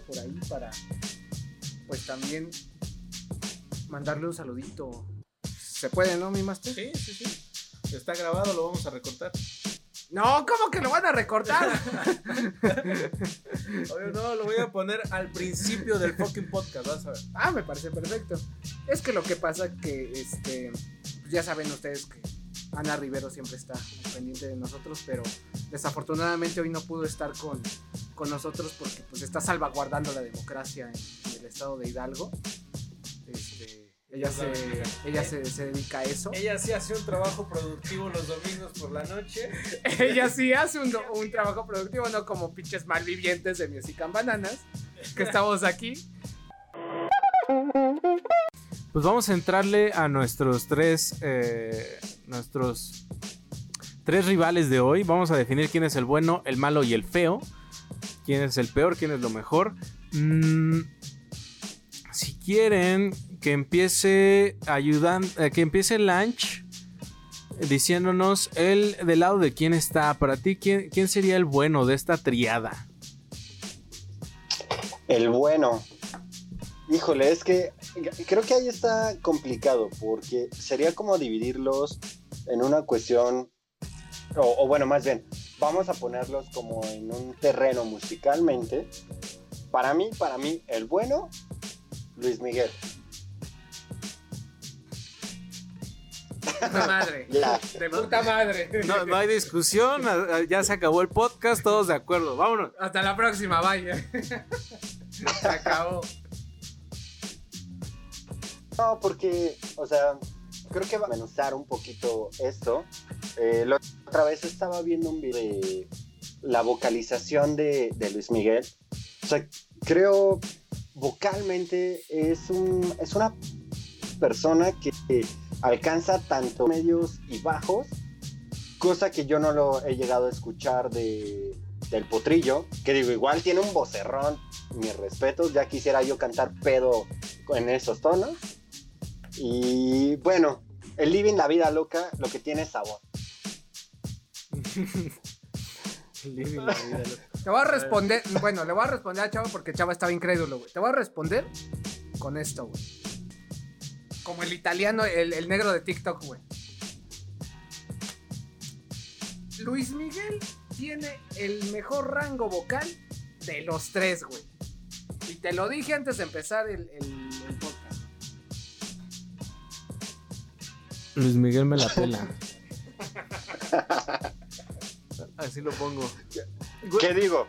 por ahí para, pues también mandarle un saludito. ¿Se puede, no, mi master? Sí, sí, sí. Está grabado, lo vamos a recortar. No, ¿cómo que lo van a recortar? Oye, no, lo voy a poner al principio del fucking podcast, vas a ver. ah, me parece perfecto. Es que lo que pasa que, este, ya saben ustedes que Ana Rivero siempre está pendiente de nosotros, pero desafortunadamente hoy no pudo estar con, con nosotros porque pues está salvaguardando la democracia en, en el estado de Hidalgo. Este, ella se, ella se, se dedica a eso. Ella sí hace un trabajo productivo los domingos por la noche. Ella sí hace un, un trabajo productivo, no como pinches malvivientes de Music and Bananas, que estamos aquí. Pues vamos a entrarle a nuestros tres. eh, nuestros tres rivales de hoy. Vamos a definir quién es el bueno, el malo y el feo. Quién es el peor, quién es lo mejor. Mm, si quieren que empiece ayudan, eh, que empiece Lunch diciéndonos el del lado de quién está. Para ti, ¿quién, quién sería el bueno de esta triada? El bueno. Híjole, es que creo que ahí está complicado porque sería como dividirlos en una cuestión, o, o bueno, más bien, vamos a ponerlos como en un terreno musicalmente. Para mí, para mí, el bueno, Luis Miguel. Puta madre. La- De puta madre. No, no hay discusión, ya se acabó el podcast, todos de acuerdo. Vámonos. Hasta la próxima, vaya. Se acabó. No, porque, o sea, creo que va a menuzar un poquito esto. Eh, otra vez estaba viendo un video de la vocalización de, de Luis Miguel. O sea, creo vocalmente es, un, es una persona que alcanza tanto medios y bajos, cosa que yo no lo he llegado a escuchar de, del potrillo, que digo, igual tiene un vocerrón, mis respetos, ya quisiera yo cantar pedo en esos tonos. Y bueno, el living la vida loca, lo que tiene es sabor. Te voy a responder. Bueno, le voy a responder a Chava porque Chava estaba incrédulo, güey. Te voy a responder con esto, güey. Como el italiano, el, el negro de TikTok, güey. Luis Miguel tiene el mejor rango vocal de los tres, güey. Y te lo dije antes de empezar el, el- Luis Miguel me la pela. Así lo pongo. ¿Qué digo?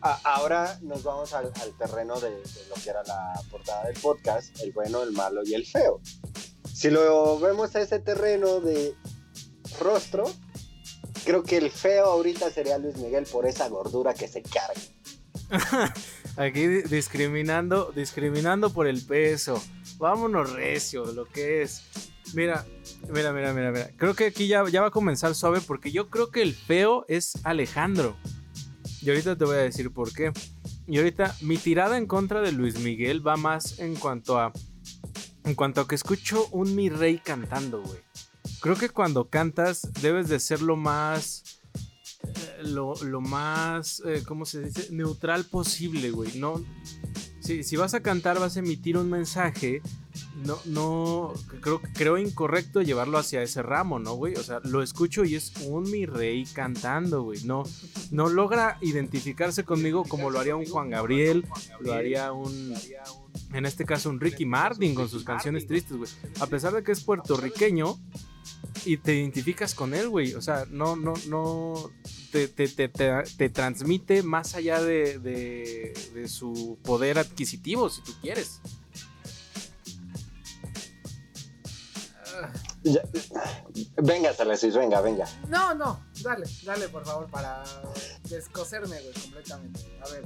A- ahora nos vamos al, al terreno de, de lo que era la portada del podcast, el bueno, el malo y el feo. Si lo vemos a ese terreno de rostro, creo que el feo ahorita sería Luis Miguel por esa gordura que se carga. Aquí di- discriminando, discriminando por el peso. Vámonos recio, lo que es. Mira, mira, mira, mira, mira. Creo que aquí ya, va a comenzar suave porque yo creo que el feo es Alejandro. Y ahorita te voy a decir por qué. Y ahorita mi tirada en contra de Luis Miguel va más en cuanto a en cuanto a que escucho un mi rey cantando, güey. Creo que cuando cantas debes de ser lo más eh, lo, lo más, eh, ¿cómo se dice? Neutral posible, güey. No, si, si vas a cantar, vas a emitir un mensaje. No, no, creo, creo incorrecto llevarlo hacia ese ramo, ¿no, güey? O sea, lo escucho y es un mi rey cantando, güey. No, no logra identificarse conmigo como lo haría un Juan Gabriel, lo haría un, en este caso, un Ricky Martin con sus canciones tristes, güey. A pesar de que es puertorriqueño y te identificas con él, güey. O sea, no, no, no, te, te, te, te- te transmite más allá de, de, de su poder adquisitivo, si tú quieres. Ya- Venga, Salasis, venga, venga. No, no, dale, dale por favor para descoserme, güey, completamente. A ver,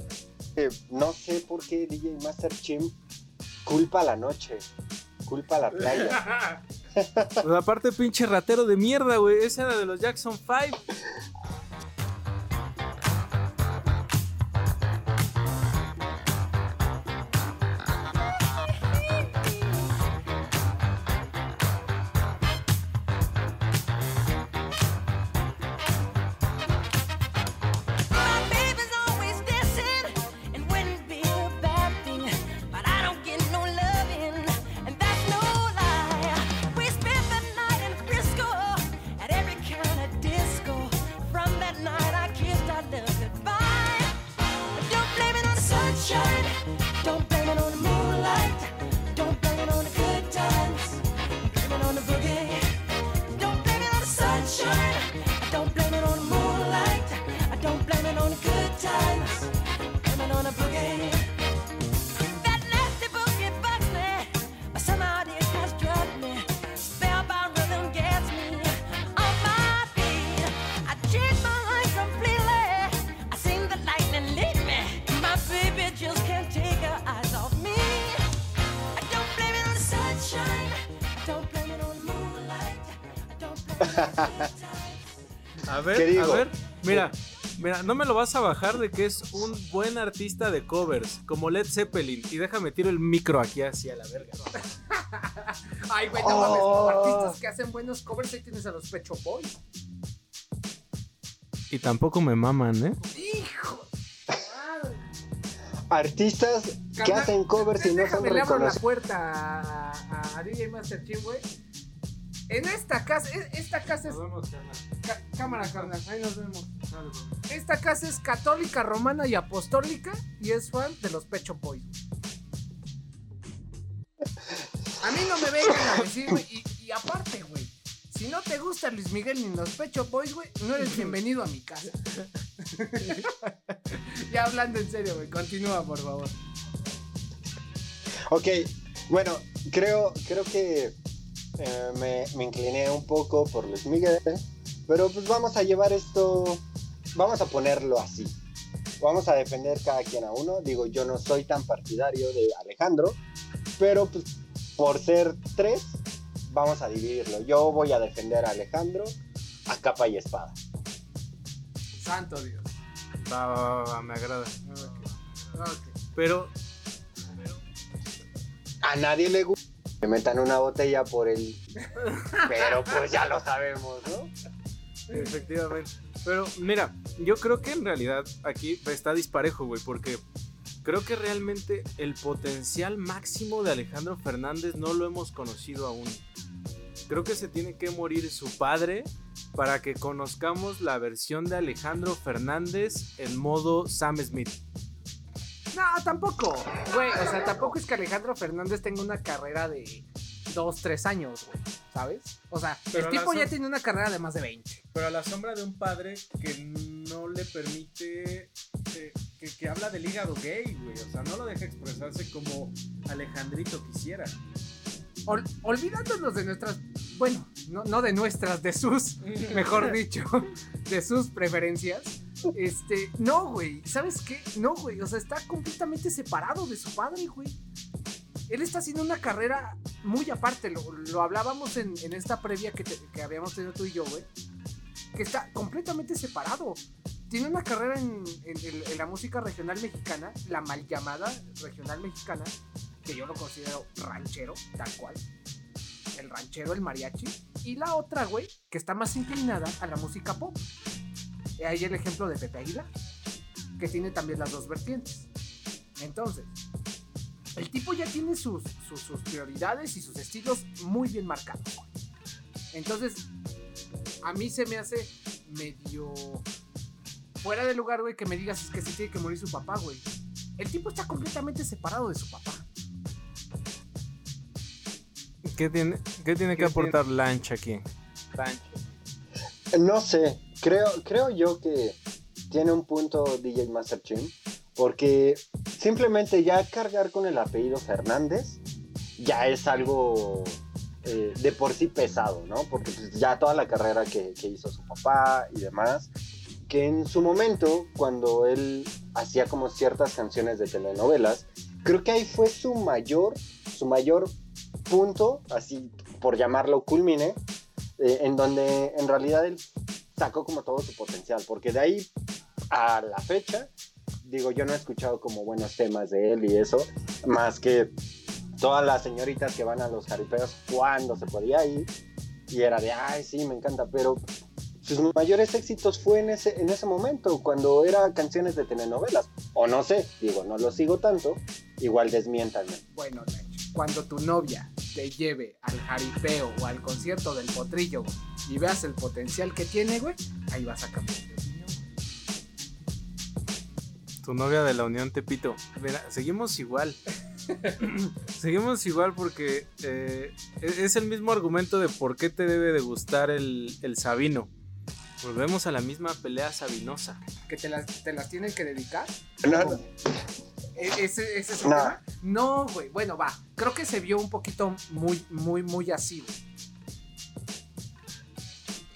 Eh, no sé por qué DJ Master Chim culpa la noche, culpa la playa. Pues aparte, pinche ratero de mierda, güey. Ese era de los Jackson 5. A ver, ¿Qué digo? a ver, mira, mira, no me lo vas a bajar de que es un buen artista de covers, como Led Zeppelin. Y déjame tiro el micro aquí hacia la verga. Ay, güey, no Oh. mames. Artistas que hacen buenos covers, ahí tienes a los Pecho Boys. Y tampoco me maman, ¿eh? ¡Hijo! Artistas que hacen covers y no son Déjame le abro la reconocidos. puerta a, a- a DJ Master Chief, güey. En esta casa, esta casa es. ca- cámara, carnal, ahí nos vemos. Esta casa es católica, romana y apostólica y es fan de los Pecho Boys. A mí no me vengan a decir, güey. Y, y aparte, güey. Si no te gusta Luis Miguel ni los Pecho Boys, güey, no eres bienvenido a mi casa. ya hablando en serio, güey. Continúa, por favor. Ok, bueno, creo, creo que eh, me, me incliné un poco por Luis Miguel, pero pues vamos a llevar esto, vamos a ponerlo así. Vamos a defender cada quien a uno. Digo, yo no soy tan partidario de Alejandro, pero pues por ser tres, vamos a dividirlo. Yo voy a defender a Alejandro a capa y espada. Santo Dios. Va, va, va, va, me agrada. Pero, A nadie le gusta que metan una botella por el... Pero pues ya lo sabemos, ¿no? efectivamente. Pero, mira, yo creo que en realidad aquí está disparejo, güey, porque creo que realmente el potencial máximo de Alejandro Fernández no lo hemos conocido aún. Creo que se tiene que morir su padre para que conozcamos la versión de Alejandro Fernández en modo Sam Smith. No, tampoco. Güey, o sea, tampoco es que Alejandro Fernández tenga una carrera de 2, 3 años, güey. ¿Sabes? O sea, Pero el tipo ya tiene una carrera de más de 20. Pero a la sombra de un padre que no le permite. eh, que, que habla del hígado gay, güey. O sea, no lo deja expresarse como Alejandrito quisiera. Ol- olvidándonos de nuestras. Bueno, no, no de nuestras, de sus, mejor dicho, de sus preferencias. Este, no, güey. ¿Sabes qué? No, güey. O sea, está completamente separado de su padre, güey. Él está haciendo una carrera muy aparte. Lo, lo hablábamos en, en esta previa que, te- que habíamos tenido tú y yo, güey. Que está completamente separado. Tiene una carrera en, en- en- la música regional mexicana, la mal llamada regional mexicana, que yo lo considero ranchero, tal cual. El ranchero, el mariachi. Y la otra, güey, que está más inclinada a la música pop. Y ahí el ejemplo de Pepe Aguilar, que tiene también las dos vertientes. Entonces, el tipo ya tiene sus, sus, sus prioridades y sus estilos muy bien marcados. güey. Entonces, a mí se me hace medio fuera de lugar, güey, que me digas es que se tiene que morir su papá, güey. El tipo está completamente separado de su papá. ¿Qué tiene, qué tiene que ¿Qué aportar Lancha aquí? No sé, creo, creo yo que tiene un punto DJ Master Chim, porque simplemente ya cargar con el apellido Fernández ya es algo eh, de por sí pesado, ¿no? Porque pues, ya toda la carrera que, que hizo su papá y demás, que en su momento, cuando él hacía como ciertas canciones de telenovelas, creo que ahí fue su mayor, su mayor punto, así por llamarlo culmine, eh, en donde en realidad él sacó como todo su potencial, porque de ahí a la fecha, digo, yo no he escuchado como buenos temas de él y eso, más que todas las señoritas que van a los jaripeos cuando se podía ir, y era de, ay, sí, me encanta, pero sus mayores éxitos fue en ese, en ese momento, cuando era canciones de telenovelas, o no sé, digo, no lo sigo tanto, igual desmiéntanme. Bueno, Nacho, cuando tu novia te lleve al jaripeo o al concierto del potrillo güey, y veas el potencial que tiene, güey, ahí vas a cambiar de opinión. Tu novia de la Unión Tepito. Mira, seguimos igual. seguimos igual porque eh, e- es el mismo argumento de por qué te debe de gustar el, el Sabino. Volvemos a la misma pelea sabinosa. ¿Que te las, te las tienen que dedicar? ¿E- ¿Ese, ese es el No. tema? No, güey. Bueno, va. Creo que se vio un poquito muy, muy, muy así, güey.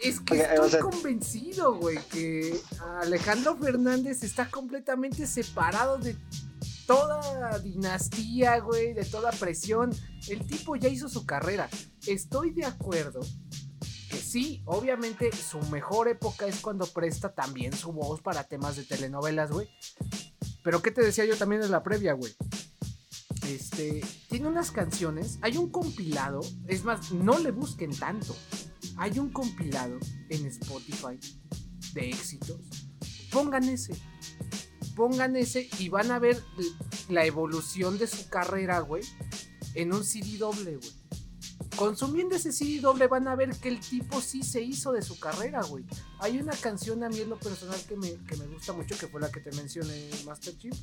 Es que estoy o sea- convencido, güey, que Alejandro Fernández está completamente separado de toda dinastía, güey, de toda presión. El tipo ya hizo su carrera. Estoy de acuerdo que sí, obviamente su mejor época es cuando presta también su voz para temas de telenovelas, güey. Pero ¿qué te decía yo también en la previa, güey? Este, tiene unas canciones, hay un compilado, es más, no le busquen tanto. Hay un compilado en Spotify de éxitos. Pongan ese. Pongan ese y van a ver la evolución de su carrera, güey, en un CD doble, güey. Consumiendo ese CD doble van a ver que el tipo sí se hizo de su carrera, güey. Hay una canción a mí en lo personal que me, que me gusta mucho, que fue la que te mencioné, Master Chief,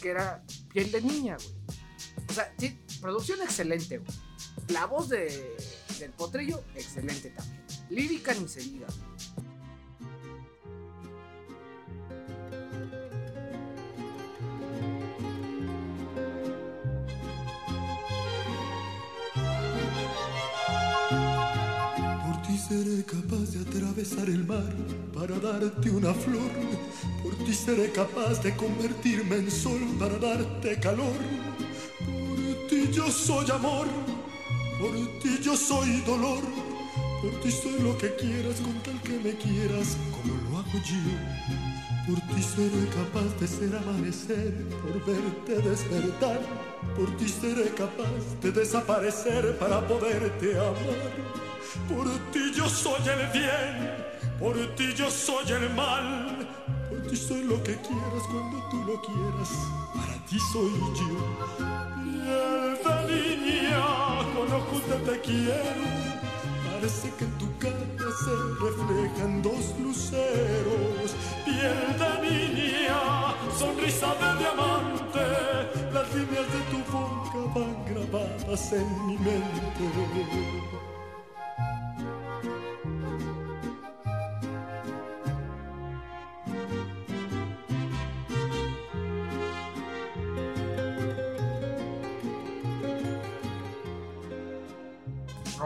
que era Piel de Niña, güey. O sea, sí, producción excelente, güey. La voz de, del potrillo, excelente también. Lírica ni se diga. Por seré capaz de atravesar el mar para darte una flor. Por ti seré capaz de convertirme en sol para darte calor. Por ti yo soy amor, por ti yo soy dolor. Por ti soy lo que quieras con tal que me quieras como lo hago yo. Por ti seré capaz de ser amanecer, por verte despertar. Por ti seré capaz de desaparecer para poderte amar. Por ti yo soy el bien, por ti yo soy el mal. Por ti soy lo que quieras cuando tú lo quieras, para ti soy yo. Piel de niña, con ojos de te quiero. Parece que tu cara se reflejan dos luceros. Piel de niña, sonrisa de diamante. Las líneas de tu boca van grabadas en mi mente.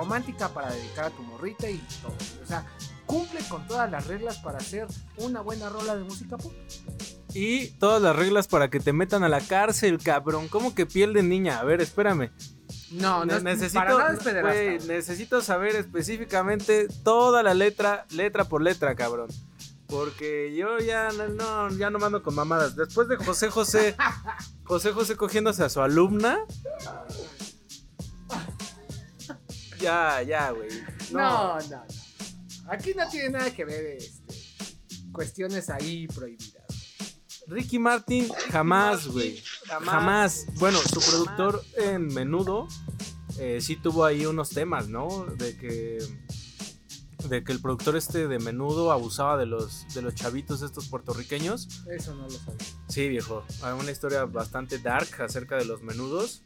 Romántica para dedicar a tu morrita y todo. O sea, cumple con todas las reglas para hacer una buena rola de música pop. Y todas las reglas para que te metan a la cárcel, cabrón. ¿Cómo que piel de niña? A ver, espérame. No, no Ne- es necesito, para nada es pederasta, necesito saber específicamente toda la letra, letra por letra, cabrón. Porque yo ya no, ya no mando con mamadas. Después de José José, José José cogiéndose a su alumna. Ya, ya, güey. No, no, no. Aquí no tiene nada que ver este, cuestiones ahí prohibidas. Ricky Martin jamás, güey. Jamás. Bueno, su productor en menudo eh, sí tuvo ahí unos temas, ¿no? De que de que el productor este de menudo abusaba de los de los chavitos estos puertorriqueños. Eso no lo sabía. Sí, viejo. Hay una historia bastante dark acerca de los menudos.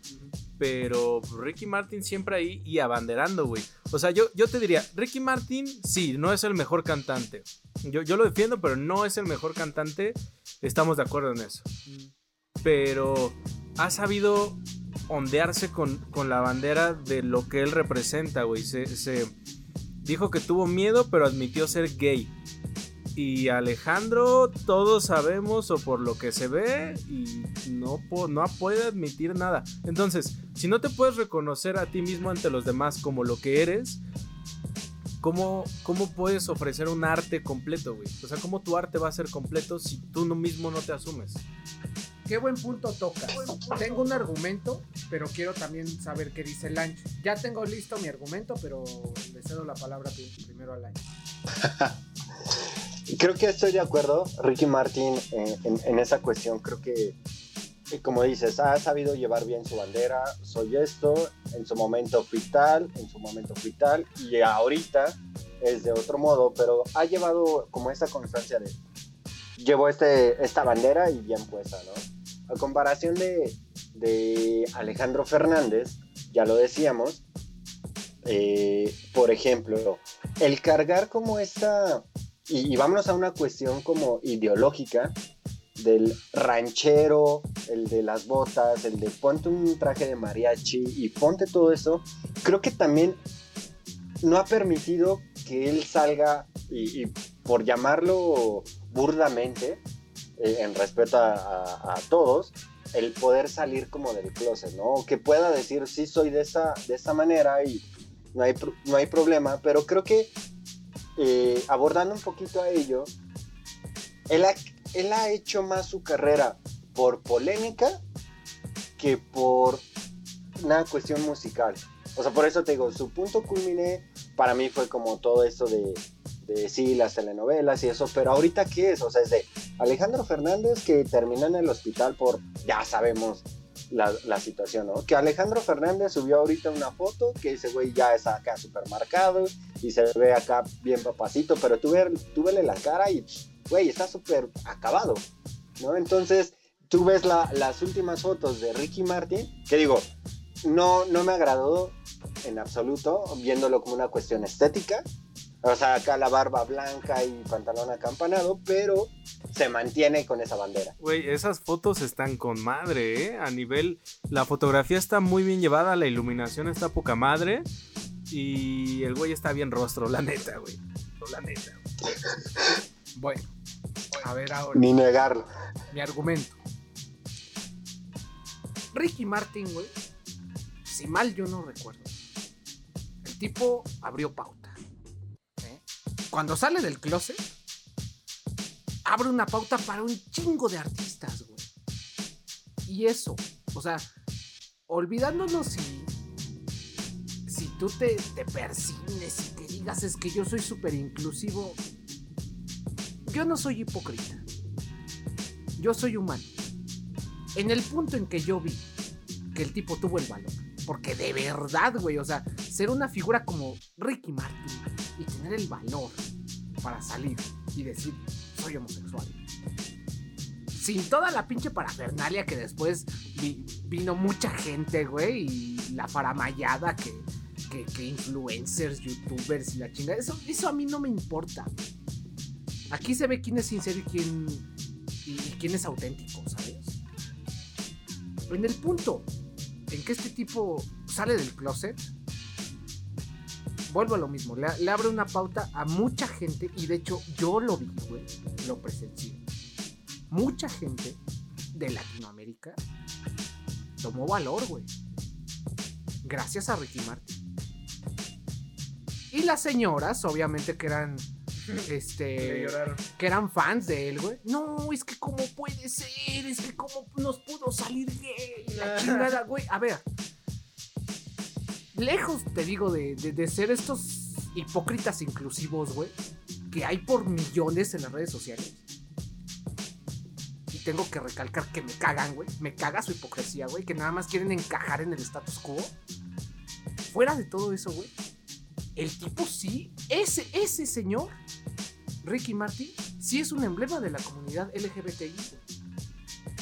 Pero Ricky Martin siempre ahí y abanderando, güey. O sea, yo, yo te diría, Ricky Martin, sí, no es el mejor cantante. Yo, yo lo defiendo, pero no es el mejor cantante. Estamos de acuerdo en eso. Pero ha sabido ondearse con, con la bandera de lo que él representa, güey. Se, se dijo que tuvo miedo, pero admitió ser gay. Y Alejandro, todos sabemos o por lo que se ve, y no, no puede admitir nada. Entonces, si no te puedes reconocer a ti mismo ante los demás como lo que eres, ¿cómo, cómo puedes ofrecer un arte completo, güey? O sea, ¿cómo tu arte va a ser completo si tú mismo no te asumes? Qué buen punto tocas. Tengo un argumento, pero quiero también saber qué dice Lancho. Ya tengo listo mi argumento, pero le cedo la palabra pri- primero a Lancho. Creo que estoy de acuerdo, Ricky Martin, en, en esa cuestión. Creo que, como dices, ha sabido llevar bien su bandera. Soy esto, en su momento fui tal, en su momento fui tal, y ahorita es de otro modo, pero ha llevado como esa constancia de. Llevo este, esta bandera y bien puesta, ¿no? A comparación de, de Alejandro Fernández, ya lo decíamos, eh, por ejemplo, el cargar como esta y, vámonos a una cuestión como ideológica del ranchero, el de las botas, el de ponte un traje de mariachi y ponte todo eso, creo que también no ha permitido que él salga y, por llamarlo burdamente, eh, en respeto a, todos, el poder salir como del closet, ¿no? Que pueda decir, sí, soy de esta, de esta manera y no hay, no hay problema, pero creo que eh, abordando un poquito a ello, él ha, hecho más su carrera por polémica que por una cuestión musical. O sea, por eso te digo, su punto culmine para mí fue como todo esto de, de sí, las telenovelas y eso, pero ahorita qué es? O sea, es de Alejandro Fernández que termina en el hospital por, ya sabemos la, situación, ¿no? Que Alejandro Fernández subió ahorita una foto que ese güey ya está acá súper marcado y se ve acá bien papacito, pero tú, ve, tú vele la cara y, güey, está súper acabado, ¿no? Entonces, tú ves la- las últimas fotos de Ricky Martin, que digo, no, no me agradó en absoluto, viéndolo como una cuestión estética. O sea, acá la barba blanca y pantalón acampanado, pero se mantiene con esa bandera. Güey, esas fotos están con madre, ¿eh? A nivel. La fotografía está muy bien llevada, la iluminación está poca madre. Y el güey está bien rostro, la neta, güey. La neta. Bueno, a ver ahora. Ni negarlo. mi argumento. Ricky Martin, güey, si mal yo no recuerdo, el tipo abrió pauta. Cuando sale del closet, abre una pauta para un chingo de artistas, güey. Y eso, o sea, olvidándonos si, si tú te, te persines y te digas es que yo soy súper inclusivo, yo no soy hipócrita. Yo soy humano. En el punto en que yo vi que el tipo tuvo el valor. Porque de verdad, güey, o sea, ser una figura como Ricky Martin y tener el valor para salir y decir, soy homosexual. Sin toda la pinche parafernalia que después vi- vino mucha gente, güey, y la faramayada que, que, que influencers, youtubers y la chingada. Eso, eso a mí no me importa. Aquí se ve quién es sincero y quién, y, y quién es auténtico, ¿sabes? En el punto en que este tipo sale del closet, vuelvo a lo mismo, le, le abre una pauta a mucha gente y de hecho yo lo vi, güey, lo presencié. Mucha gente de Latinoamérica tomó valor, güey. Gracias a Ricky Martin. Y las señoras, obviamente que eran este que eran fans de él, güey. No, es que cómo puede ser, es que cómo nos pudo salir gay, la chingada, güey. A ver, lejos, te digo, de, de- ser estos hipócritas inclusivos, güey, que hay por millones en las redes sociales. Y tengo que recalcar que me cagan, güey. Me caga su hipocresía, güey, que nada más quieren encajar en el status quo. Fuera de todo eso, güey. El tipo sí, ese, ese señor Ricky Martin sí es un emblema de la comunidad LGBTI.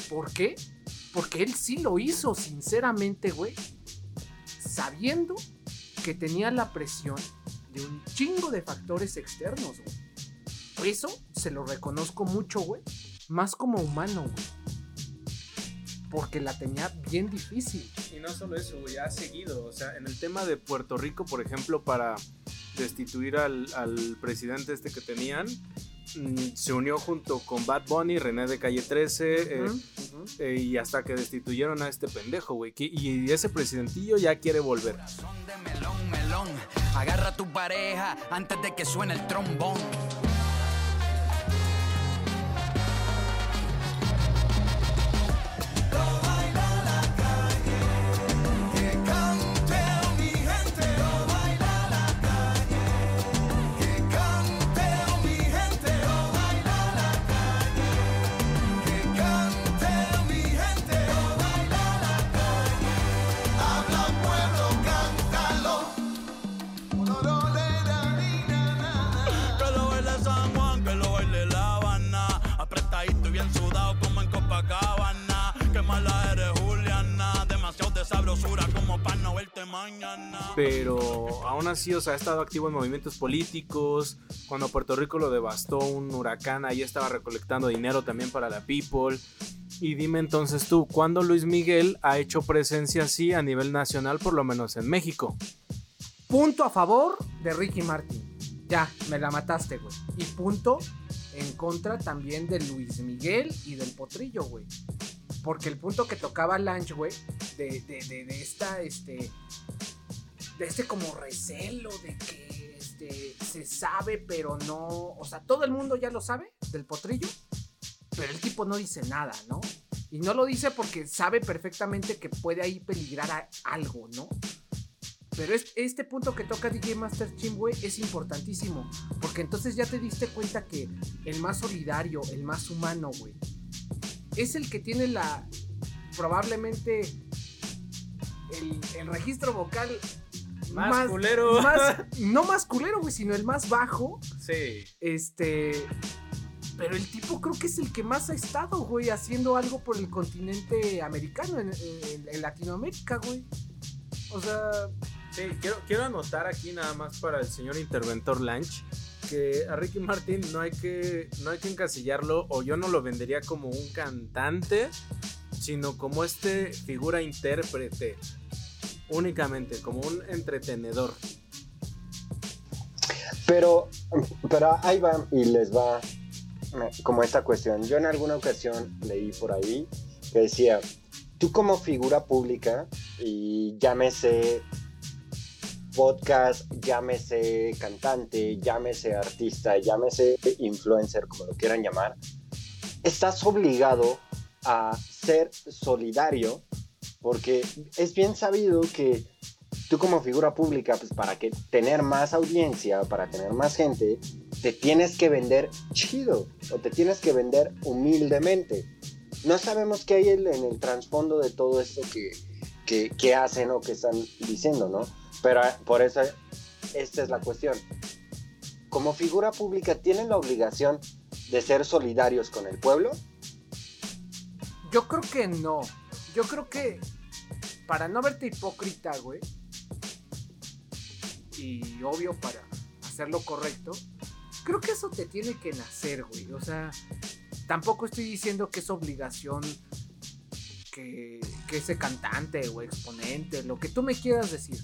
¿Por qué? Porque él sí lo hizo, sinceramente, güey. Sabiendo que tenía la presión de un chingo de factores externos, güey. Eso se lo reconozco mucho, güey. Más como humano, güey. Porque la tenía bien difícil. Y no solo eso, güey, ha seguido. O sea, en el tema de Puerto Rico, por ejemplo, para destituir al, al presidente este que tenían, mm, se unió junto con Bad Bunny, René de Calle 13, eh, eh, y hasta que destituyeron a este pendejo, güey. Y ese presidentillo ya quiere volver. Son de melón, melón. Agarra a tu pareja antes de que suene el trombón. Sabrosura como para no verte mañana. Pero aún así, o sea, ha estado activo en movimientos políticos. Cuando Puerto Rico lo devastó un huracán, ahí estaba recolectando dinero también para la people. Y dime entonces tú, ¿cuándo Luis Miguel ha hecho presencia así a nivel nacional, por lo menos en México? Punto a favor de Ricky Martin. Ya, me la mataste, güey. Y punto en contra también de Luis Miguel y del Potrillo, güey. Porque el punto que tocaba Lange, güey, de, de, de, esta, este, de este como recelo de que, este, se sabe, pero no, o sea, todo el mundo ya lo sabe del potrillo, pero el tipo no dice nada, ¿no? Y no lo dice porque sabe perfectamente que puede ahí peligrar a algo, ¿no? Pero es- este punto que toca DJ Master Chim, güey, es importantísimo. Porque entonces ya te diste cuenta que el más solidario, el más humano, güey, es el que tiene la. probablemente. el, el registro vocal Más culero. más- no más culero, güey, sino el más bajo. Sí. Este. Pero el tipo creo que es el que más ha estado, güey, haciendo algo por el continente americano, en, en- en Latinoamérica, güey. O sea, Sí, quiero, quiero anotar aquí nada más para el señor interventor Lanch que a Ricky Martin no hay que no hay que encasillarlo o yo no lo vendería como un cantante, sino como este figura intérprete únicamente, como un entretenedor. Pero, pero ahí va y les va eh, como esta cuestión. Yo en alguna ocasión leí por ahí que decía, tú como figura pública y llámese podcast, llámese cantante, llámese artista, llámese influencer, como lo quieran llamar, estás obligado a ser solidario porque es bien sabido que tú como figura pública, pues para que tener más audiencia, para tener más gente, te tienes que vender chido o te tienes que vender humildemente. No sabemos qué hay en el trasfondo de todo esto que, que, que hacen o que están diciendo, ¿no? Pero eh, por eso esta es la cuestión. Como figura pública, ¿tienen la obligación de ser solidarios con el pueblo? yo creo que no. Yo creo que para no verte hipócrita, güey. Y obvio para hacerlo correcto. Creo que eso te tiene que nacer, güey. O sea, tampoco estoy diciendo que es obligación que, que ese cantante o exponente, lo que tú me quieras decir,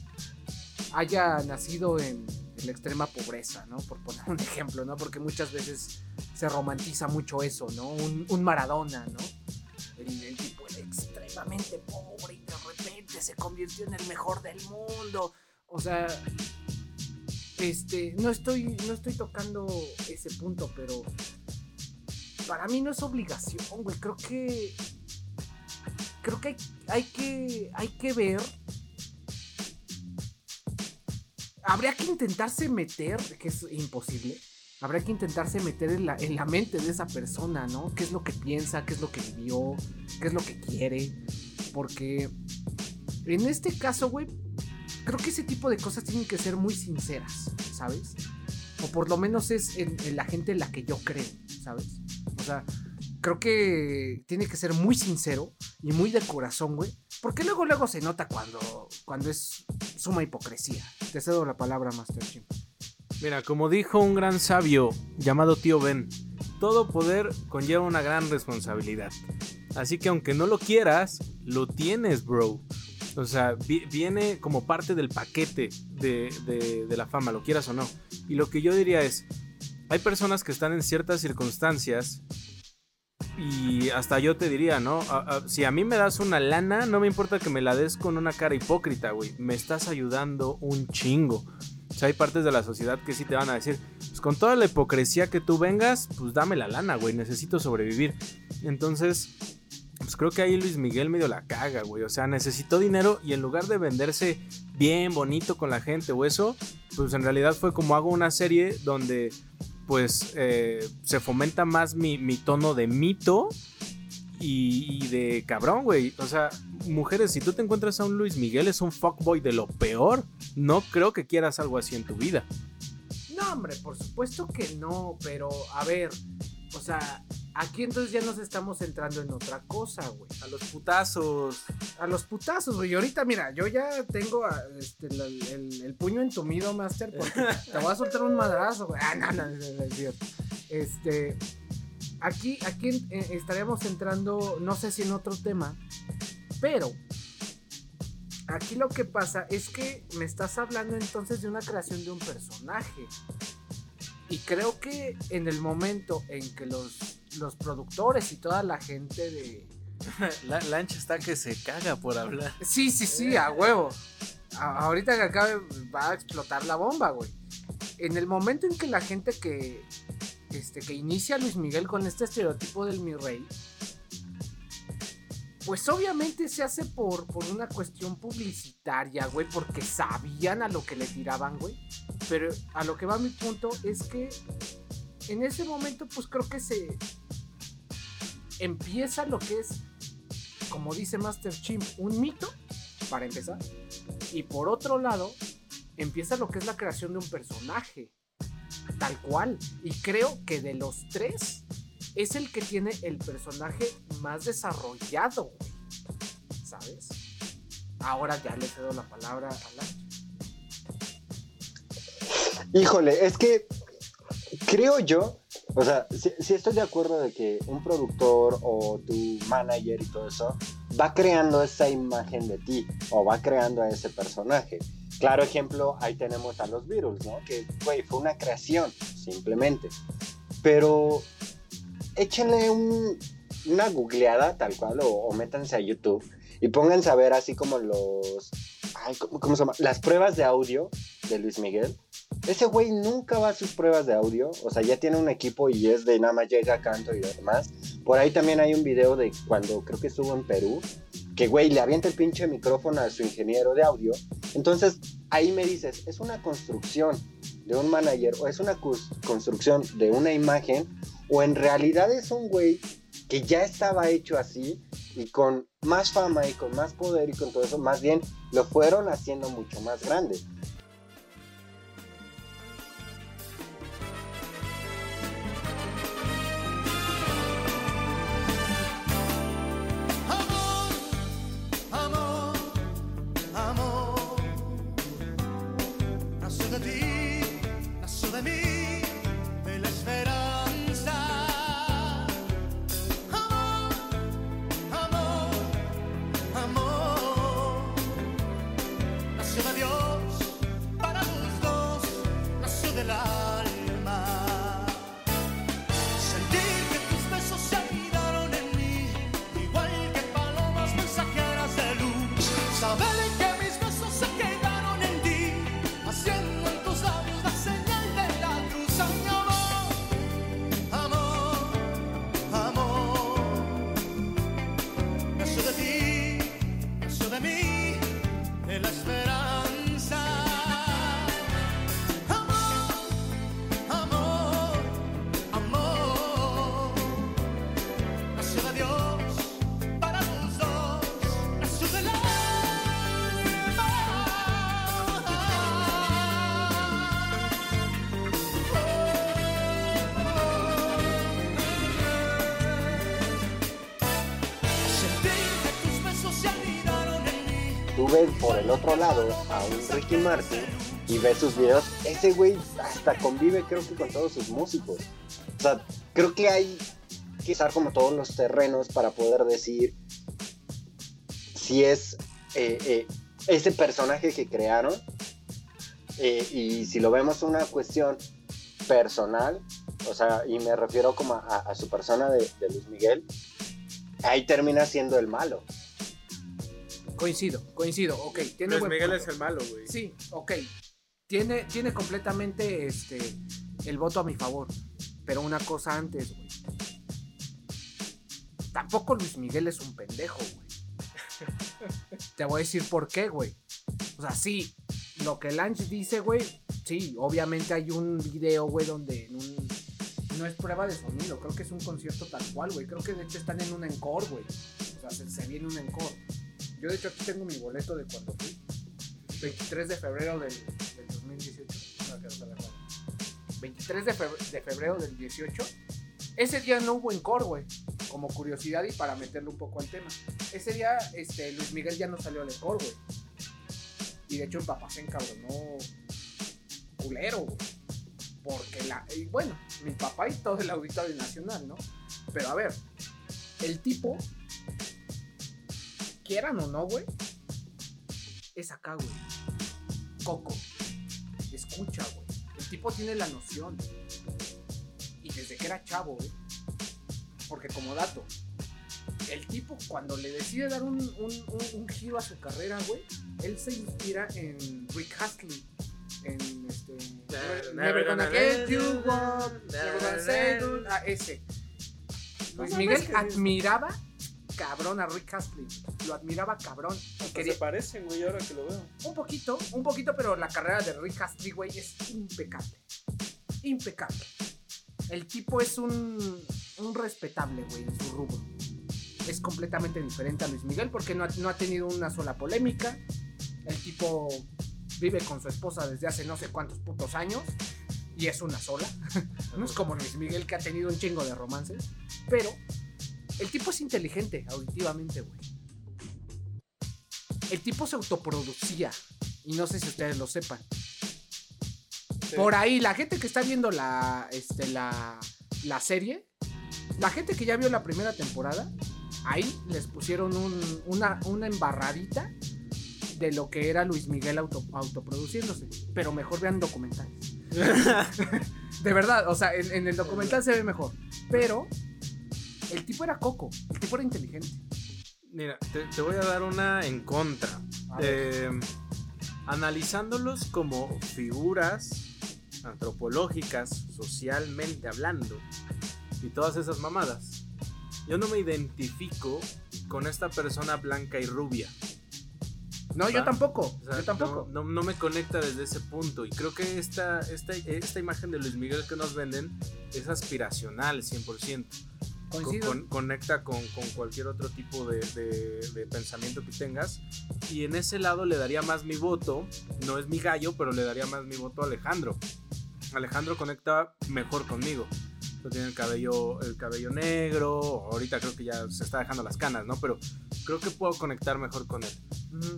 haya nacido en, la extrema pobreza, ¿no? Por poner un ejemplo, ¿no? Porque muchas veces se romantiza mucho eso, ¿no? Un, Maradona, ¿no? El, tipo era extremadamente pobre y de repente se convirtió en el mejor del mundo. O sea, este, no estoy, no estoy tocando ese punto, pero para mí no es obligación, güey. Creo que, creo que hay que, hay que ver. Habría que intentarse meter, que es imposible. Habría que intentarse meter en la, en la mente de esa persona, ¿no? ¿Qué es lo que piensa? ¿Qué es lo que vivió? ¿Qué es lo que quiere? Porque en este caso, güey, creo que ese tipo de cosas tienen que ser muy sinceras, ¿sabes? O por lo menos es en, en la gente en la que yo creo, ¿sabes? O sea, creo que tiene que ser muy sincero y muy de corazón, güey. Porque luego, luego se nota cuando, cuando es suma hipocresía. Te cedo la palabra, Master Chim. Mira, como dijo un gran sabio llamado tío Ben, todo poder conlleva una gran responsabilidad. Así que aunque no lo quieras, lo tienes, bro. O sea, vi- viene como parte del paquete de, de- de la fama, lo quieras o no. Y lo que yo diría es, hay personas que están en ciertas circunstancias y hasta yo te diría, ¿no? Si a mí me das una lana, no me importa que me la des con una cara hipócrita, güey. Me estás ayudando un chingo. O sea, hay partes de la sociedad que sí te van a decir, pues con toda la hipocresía que tú vengas, pues dame la lana, güey, necesito sobrevivir. Entonces, pues creo que ahí Luis Miguel medio la caga, güey. O sea, necesitó dinero y en lugar de venderse bien, bonito con la gente o eso, pues en realidad fue como hago una serie donde pues eh, se fomenta más mi, mi tono de mito y, y de cabrón, güey. O sea, mujeres, si tú te encuentras a un Luis Miguel, es un fuckboy de lo peor. No creo que quieras algo así en tu vida. No, hombre, por supuesto que no, pero a ver, o sea, aquí entonces ya nos estamos centrando en otra cosa, güey. A los putazos. A los putazos, güey. Y ahorita, mira, yo ya tengo ah, este, el, el puño entumido, Master, porque te voy a soltar un madrazo, güey. Ah, no, no, no, no, es cierto. Este, aquí, aquí eh, estaríamos entrando, no sé si en otro tema, pero aquí lo que pasa es que me estás hablando entonces de una creación de un personaje. Y creo que en el momento en que los, los productores y toda la gente de, La lancha está que se caga por hablar. Sí, sí, sí, a huevo. A- ahorita que acabe va a explotar la bomba, güey. en el momento en que la gente que, este, que inicia Luis Miguel con este estereotipo del mi rey, pues obviamente se hace por, por una cuestión publicitaria, güey, porque sabían a lo que le tiraban, güey. Pero a lo que va mi punto es que en ese momento, pues creo que se empieza lo que es, como dice Master Chimp, un mito, para empezar. Y por otro lado, empieza lo que es la creación de un personaje. Tal cual. Y creo que de los tres, es el que tiene el personaje más desarrollado. ¿Sabes? Ahora ya le cedo la palabra a Lanch. Híjole, es que creo yo, o sea, si, estoy de acuerdo de que un productor o tu manager y todo eso va creando esa imagen de ti o va creando a ese personaje. Claro ejemplo, ahí tenemos a los Beatles, ¿no? Que, güey, fue una creación, simplemente. Pero échenle un- una googleada tal cual o, o métanse a YouTube y pónganse a ver así como los... Ay, ¿cómo, cómo se llama? Las pruebas de audio de Luis Miguel. Ese güey nunca va a sus pruebas de audio. O sea, ya tiene un equipo y es de nada más llega, canto y demás. Por ahí también hay un video de cuando creo que estuvo en Perú. Que güey le avienta el pinche micrófono a su ingeniero de audio. Entonces ahí me dices, es una construcción de un manager o es una construcción de una imagen o en realidad es un güey que ya estaba hecho así y con más fama y con más poder y con todo eso, más bien lo fueron haciendo mucho más grande. Ricky Martin y ves sus videos, ese güey hasta convive creo que con todos sus músicos. O sea, creo que hay que usar como todos los terrenos para poder decir si es eh, eh, ese personaje que crearon eh, y si lo vemos una cuestión personal, o sea, y me refiero como a, su persona de Luis Miguel, ahí termina siendo el malo. Coincido, coincido, ok. Tiene Luis Miguel punto. es el malo, güey. Sí, ok. Tiene, tiene completamente este, el voto a mi favor. Pero una cosa antes, güey. Tampoco Luis Miguel es un pendejo, güey. Te voy a decir por qué, güey. O sea, sí, lo que Lange dice, güey, sí, obviamente hay un video, güey, donde en un... No es prueba de sonido, creo que es un concierto tal cual, güey. Creo que de hecho están en un encore, güey. O sea, se, se viene un encore. Yo de hecho aquí tengo mi boleto de cuando fui. 23 de febrero del, del 2018. No, que hasta la cual. 23 de febrero, de febrero del 18. Ese día no hubo encore, güey. Como curiosidad y para meterle un poco al tema. Ese día este, Luis Miguel ya no salió al encore, güey. Y de hecho el papá se encabronó culero, güey. Porque la... Y bueno, mi papá y todo el auditorio nacional, ¿no? Pero a ver, el tipo, quieran o no, güey, es acá, güey. Coco. Escucha, güey. El tipo tiene la noción. Y desde que era chavo, güey. Porque como dato, el tipo cuando le decide dar un, un- un- un giro a su carrera, güey, él se inspira en Rick Astley. En este, Never gonna get you walk, never gonna say do- Ah, ese. Luis No Miguel admiraba cabrón a Rick Astley. Lo admiraba cabrón. Hasta quería- se parecen, güey, ahora que lo veo. un poquito, un poquito, pero la carrera de Rick Astley, güey, es impecable. Impecable. El tipo es un, un respetable, güey, en su rubro. Es completamente diferente a Luis Miguel porque no ha, no ha tenido una sola polémica. El tipo vive con su esposa desde hace no sé cuántos putos años y es una sola. no es como Luis Miguel que ha tenido un chingo de romances, pero el tipo es inteligente auditivamente, güey. El tipo se autoproducía y no sé si ustedes lo sepan. Por ahí, la gente que está viendo la, este, la, la serie, la gente que ya vio la primera temporada, ahí les pusieron un- una, una embarradita de lo que era Luis Miguel auto, autoproduciéndose. Pero mejor vean documentales. de verdad, o sea, en, en el documental se ve mejor. Pero el tipo era coco, el tipo era inteligente. Mira, te, te voy a dar una en contra. Eh, analizándolos como figuras antropológicas, socialmente hablando, y todas esas mamadas, yo no me identifico con esta persona blanca y rubia. No, yo ¿Va? tampoco, O sea, yo tampoco. No, no- no me conecta desde ese punto. Y creo que esta, esta, esta imagen de Luis Miguel que nos venden es aspiracional, 100%. Con- conecta con, con cualquier otro tipo de, de- de pensamiento que tengas. Y en ese lado le daría más mi voto. No es mi gallo, pero le daría más mi voto a Alejandro. Alejandro conecta mejor conmigo. Tiene el cabello, el cabello negro. Ahorita creo que ya se está dejando las canas, ¿no? Pero creo que puedo conectar mejor con él.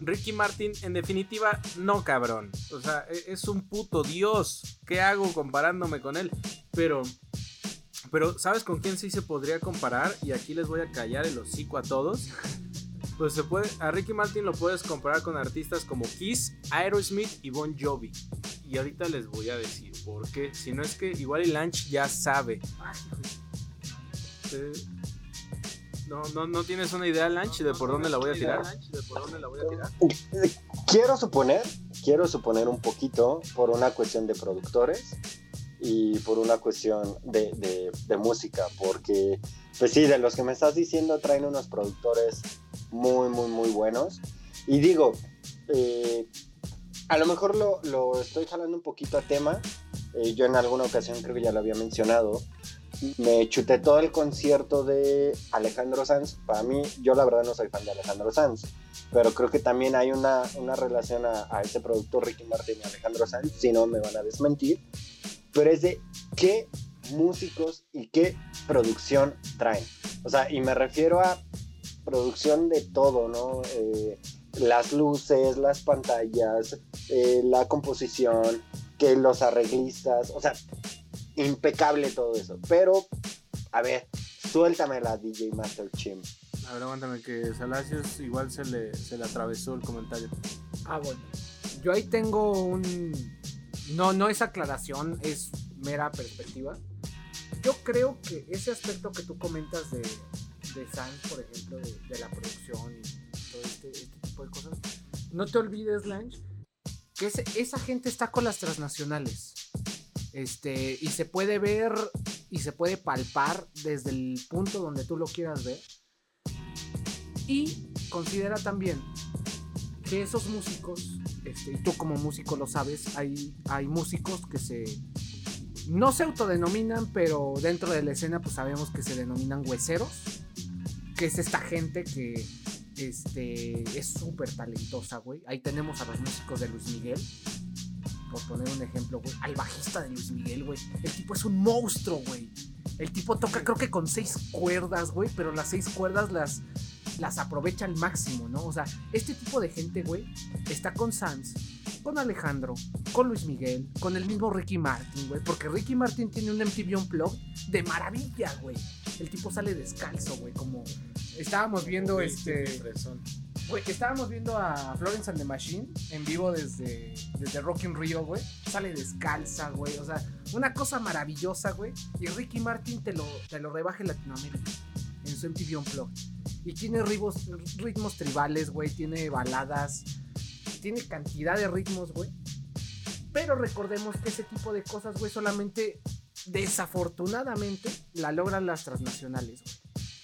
Ricky Martin, en definitiva, no cabrón. O sea, e- es un puto dios. ¿Qué hago comparándome con él? Pero, pero ¿sabes con quién sí se podría comparar? Y aquí les voy a callar el hocico a todos. Pues se puede, a Ricky Martin lo puedes comparar con artistas como Kiss, Aerosmith y Bon Jovi. Y ahorita les voy a decir por qué. Si no es que igual el Lanch ya sabe. Eh, No, no, no tienes una idea, tirar. ¿De por dónde la voy a tirar? Quiero suponer, quiero suponer un poquito por una cuestión de productores y por una cuestión de, de- de música, porque, pues sí, de los que me estás diciendo traen unos productores muy, muy, muy buenos. Y digo, eh, a lo mejor lo, lo estoy jalando un poquito a tema, eh, yo en alguna ocasión creo que ya lo había mencionado, me chuté todo el concierto de Alejandro Sanz. Para mí, yo la verdad no soy fan de Alejandro Sanz, pero creo que también hay una, una relación a, a ese productor Ricky Martin y Alejandro Sanz, si no me van a desmentir, pero es de qué músicos y qué producción traen. O sea, y me refiero a producción de todo, ¿no? Eh, las luces, las pantallas, eh, la composición, que los arreglistas, o sea, impecable todo eso. Pero, a ver, suéltame la DJ Master Chim. A ver, aguántame que Salacios igual se le, se le atravesó el comentario. Ah, bueno. Yo ahí tengo un. No, no es aclaración, es mera perspectiva. Yo creo que ese aspecto que tú comentas de, de por ejemplo, de, de la producción y todo este, este tipo de cosas, no te olvides, Lange, que ese- esa gente está con las transnacionales. Este, y se puede ver y se puede palpar desde el punto donde tú lo quieras ver. Y considera también que esos músicos, este, y tú como músico lo sabes, hay, hay músicos que se no se autodenominan, pero dentro de la escena pues sabemos que se denominan hueseros, que es esta gente que este, es súper talentosa, güey. Ahí tenemos a los músicos de Luis Miguel, por poner un ejemplo, güey. Al bajista de Luis Miguel, güey. El tipo es un monstruo, güey. El tipo toca creo que con seis cuerdas, güey, pero las seis cuerdas las, las aprovecha al máximo, ¿no? O sea, este tipo de gente, güey, está con Sans, con Alejandro, con Luis Miguel, con el mismo Ricky Martin, güey, porque Ricky Martin tiene un MTV Unplugged de maravilla, güey. El tipo sale descalzo, güey, como estábamos viendo este... Güey, estábamos viendo a Florence and the Machine en vivo desde, desde Rock in Rio, güey. Sale descalza, güey. O sea, una cosa maravillosa, güey. Y Ricky Martin te lo, te lo rebaja en Latinoamérica. En su MTV Unplugged. Y tiene ritmos, ritmos tribales, güey. Tiene baladas. Tiene cantidad de ritmos, güey. Pero recordemos que ese tipo de cosas, güey, solamente, desafortunadamente, la logran las transnacionales, güey.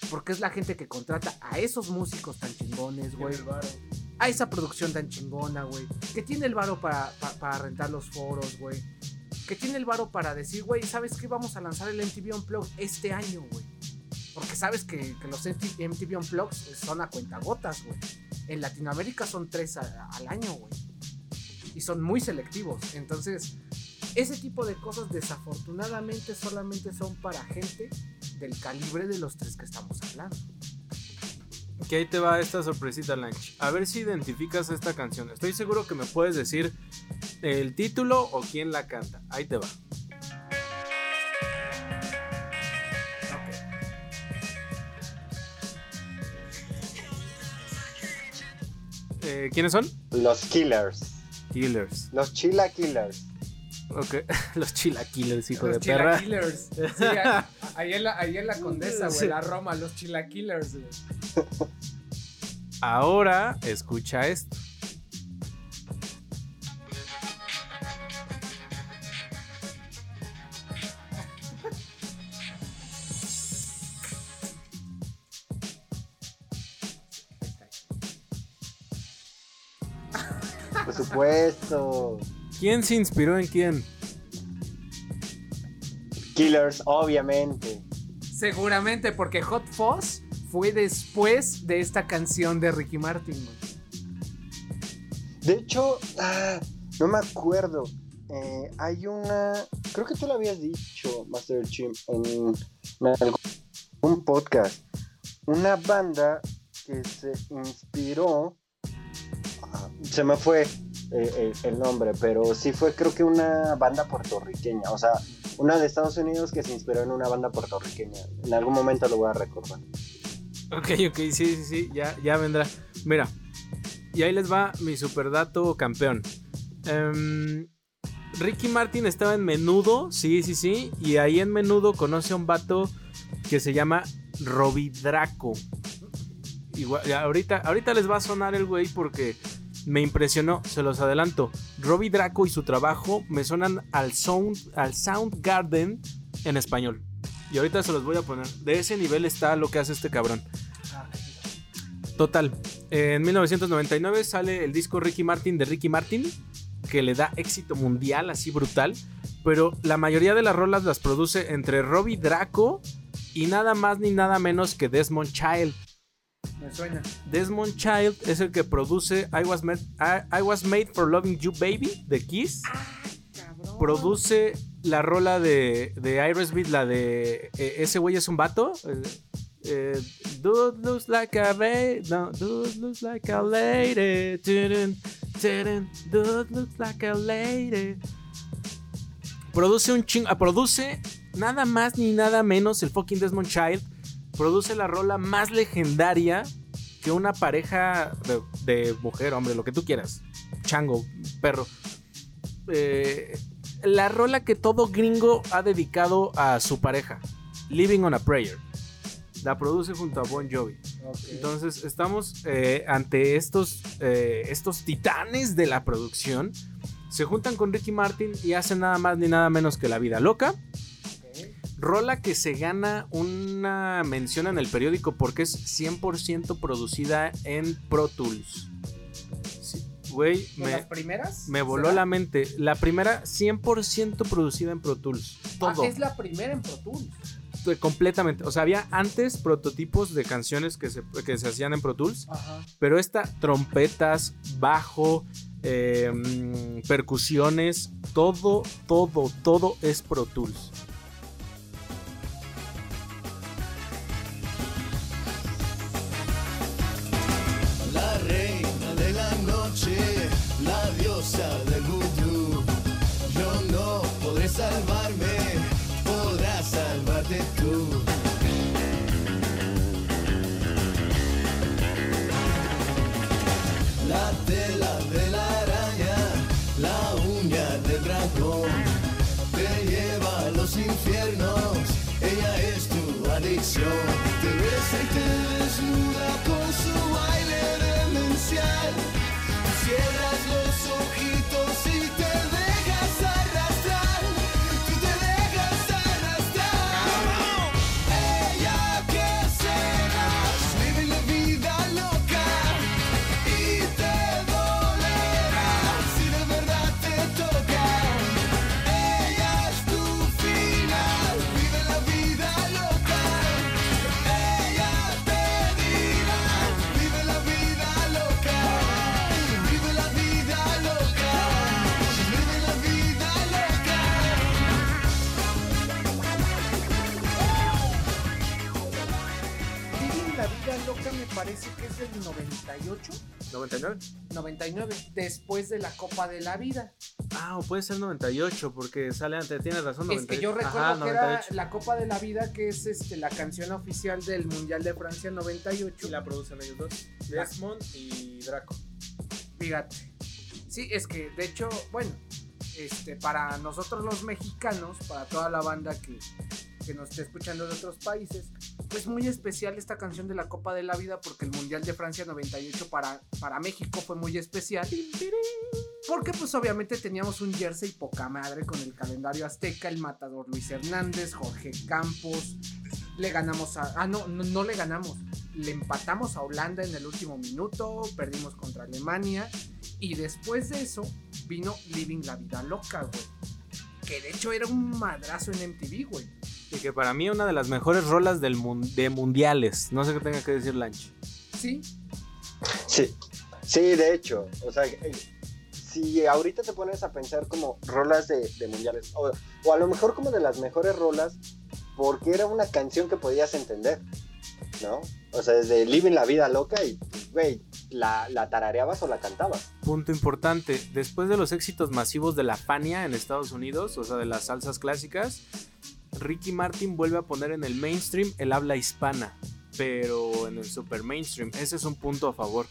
Porque es la gente que contrata a esos músicos tan chingones, güey. A esa producción tan chingona, güey. Que tiene el varo para, pa- para rentar los foros, güey. Que tiene el varo para decir, güey, ¿sabes qué? Vamos a lanzar el MTV Unplugged este año, güey. Porque sabes que, los MTV Unplugged son a cuentagotas, güey. En Latinoamérica son tres al año, güey. Y son muy selectivos. Entonces, ese tipo de cosas desafortunadamente solamente son para gente del calibre de los tres que estamos hablando. Que ahí te va esta sorpresita, Lanch. A ver si identificas esta canción. Estoy seguro que me puedes decir el título o quién la canta. Ahí te va. Eh, ¿Quiénes son? Los Killers. Killers. Los Chila Killers. Ok. Los chilaquillers, hijo los de perra. chilaquillers. Sí, a- ahí, en la, ahí en la Condesa, güey, Sí. la Roma, los chilaquillers, güey. Ahora escucha esto. Por supuesto. ¿Quién se inspiró en quién? Killers, obviamente. Seguramente porque Hot Fuzz fue después de esta canción de Ricky Martin. De hecho, ah, no me acuerdo. Eh, hay una. Creo que tú lo habías dicho, Master Chim, en, en algún podcast. Una banda que se inspiró. ah, se me fue eh, eh, el nombre, pero sí fue, creo que una banda puertorriqueña. O sea, una de Estados Unidos que se inspiró en una banda puertorriqueña. En algún momento lo voy a recordar. Ok, ok, sí, sí, sí, ya, ya vendrá. Mira, y ahí les va mi super dato campeón. Em, Ricky Martin estaba en Menudo, sí, sí, sí, y ahí en Menudo conoce a un vato que se llama Robbie Draco. Ahorita, ahorita les va a sonar el güey porque me impresionó, se los adelanto. Robbie Draco y su trabajo me suenan al Sound, al Soundgarden en español. Y ahorita se los voy a poner. De ese nivel está lo que hace este cabrón. Total. En 1999 sale el disco Ricky Martin de Ricky Martin, que le da éxito mundial, así brutal. Pero la mayoría de las rolas las produce entre Robbie Draco y nada más ni nada menos que Desmond Child. Me suena. Desmond Child es el que produce I Was Made, I, I Was Made for Loving You Baby de Kiss. Cabrón. Produce la rola de, de Aerosmith, la de eh, ese güey es un vato. eh, eh, dude looks like a ba- no, dude looks like a lady. Tudun, tudun, dude looks like a lady. Produce un ching, ah, produce nada más ni nada menos el fucking Desmond Child. Produce la rola más legendaria que una pareja de, de mujer, hombre, lo que tú quieras. Chango, perro. Eh, la rola que todo gringo ha dedicado a su pareja, Living on a Prayer. La produce junto a Bon Jovi. Entonces estamos eh, ante estos, eh, estos titanes de la producción. Se juntan con Ricky Martin y hacen nada más ni nada menos que La Vida Loca. Rola que se gana una mención en el periódico porque es 100% producida en Pro Tools. Güey, ¿De me, las primeras? me voló ¿Será? la mente. La primera 100% producida en Pro Tools. Ah, Todo. es la primera en Pro Tools. Completamente. O sea, había antes prototipos de canciones que se, que se hacían en Pro Tools. Ajá. Pero esta, trompetas, bajo, eh, mm, percusiones, todo, todo, todo es Pro Tools. La diosa del vudú. Yo no podré salvarme, podrás salvarte tú. La tela de la araña, la uña del dragón, te lleva a los infiernos, ella es tu adicción. 99. 99, después de la Copa de la Vida. Ah, o puede ser 98, porque sale antes. Tienes razón, 98. Es que yo recuerdo Ajá, que era 98. la Copa de la Vida, que es este la canción oficial del Mundial de Francia 98. Y la producen ellos dos. Desmond y Draco. Fíjate. Sí, es que de hecho, bueno, este, para nosotros los mexicanos, para toda la banda que, que nos esté escuchando de otros países, es muy especial esta canción de la Copa de la Vida porque el Mundial de Francia 98 para, para México fue muy especial. Porque pues obviamente teníamos un jersey poca madre con el calendario azteca, el matador Luis Hernández, Jorge Campos. Le ganamos a... Ah, no, no, no le ganamos. Le empatamos a Holanda en el último minuto, perdimos contra Alemania. Y después de eso vino Living la Vida Loca, güey. Que de hecho era un madrazo en MTV, güey. Y que para mí una de las mejores rolas del mun- de mundiales. No sé qué tenga que decir Lanch. Sí, Sí, sí, de hecho. O sea, eh, si ahorita te pones a pensar como rolas de, de mundiales, o, o a lo mejor como de las mejores rolas, porque era una canción que podías entender, ¿no? O sea, desde Living la Vida Loca y, pues, güey, la, la tarareabas o la cantabas. Punto importante. Después de los éxitos masivos de la Fania en Estados Unidos, o sea, de las salsas clásicas, Ricky Martin vuelve a poner en el mainstream el habla hispana, pero en el super mainstream. Ese es un punto a favor.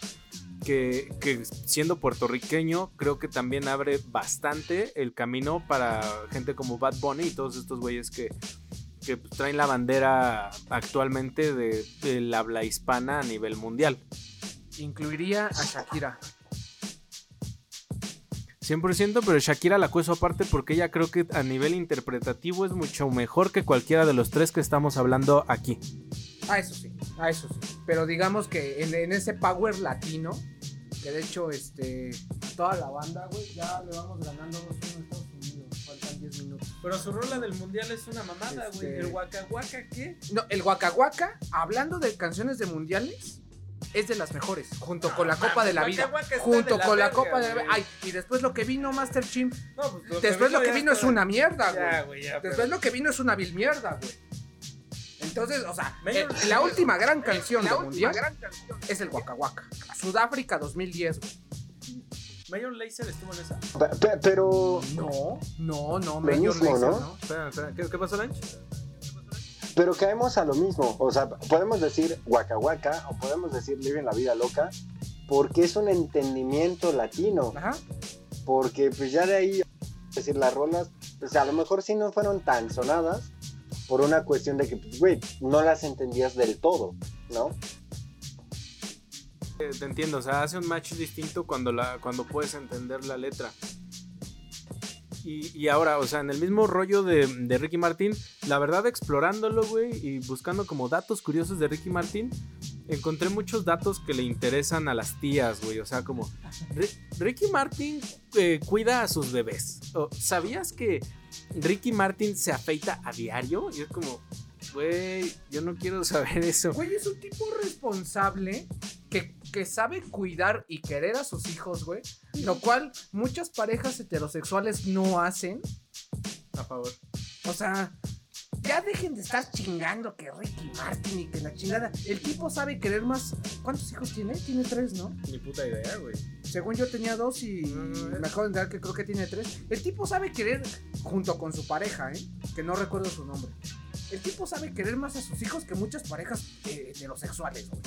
Que, que siendo puertorriqueño, creo que también abre bastante el camino para gente como Bad Bunny y todos estos güeyes que, que traen la bandera actualmente de- del habla hispana a nivel mundial. Incluiría a Shakira. 100%, pero Shakira la cueso aparte porque ella creo que a nivel interpretativo es mucho mejor que cualquiera de los tres que estamos hablando aquí. Ah, eso sí, ah, eso sí. Pero digamos que en, en ese power latino, que de hecho, este, toda la banda, güey, ya le vamos ganando 2-1 a Estados Unidos. Faltan 10 minutos. Pero su rola del mundial es una mamada, güey. Este- El Waka Waka, ¿qué? No, el Waka Waka, hablando de canciones de mundiales, es de las mejores. Junto con la Copa de la Vida. Junto la con la verga, Copa de la. Vida. Ay, y después lo que vino Master Chimp. No, pues lo Después lo que vino es una mierda, Ya, güey. ya. Después pero- lo que vino es una vil mierda, güey. Entonces, o sea, Mayor- el- la última gran canción la de última mundial es el Waka Waka. Sudáfrica 2010, güey. Mayor Lazer estuvo en esa. Pe- pe- Pero, No, no, no, Lazer, ¿no? ¿no? Espera, espera, ¿qué, qué pasó, Lanch? Pero caemos a lo mismo. O sea, podemos decir Waka Waka o podemos decir Living la Vida Loca porque es un entendimiento latino. Ajá. Porque pues ya de ahí, es decir, las rolas, pues a lo mejor sí no fueron tan sonadas por una cuestión de que, pues, güey, no las entendías del todo, ¿no? Te entiendo, o sea, hace un match distinto cuando, la, cuando puedes entender la letra. Y, ahora, o sea, en el mismo rollo de, de Ricky Martin, la verdad explorándolo, güey, y buscando como datos curiosos de Ricky Martin, encontré muchos datos que le interesan a las tías, güey. O sea, como Ri- Ricky Martin eh, cuida a sus bebés. ¿Sabías que Ricky Martin se afeita a diario? Y es como, güey, yo no quiero saber eso. Güey, es un tipo responsable que, sabe cuidar y querer a sus hijos, güey. Lo cual muchas parejas heterosexuales no hacen. A favor. O sea, ya dejen de estar chingando que Ricky Martin y que la chingada. El tipo sabe querer más. ¿Cuántos hijos tiene? Tiene tres, ¿no? Ni puta idea, güey. Según yo tenía dos y No, no, no. me acabo de enterar que creo que tiene tres. El tipo sabe querer junto con su pareja, ¿eh? Que no recuerdo su nombre. El tipo sabe querer más a sus hijos que muchas parejas eh, heterosexuales, güey.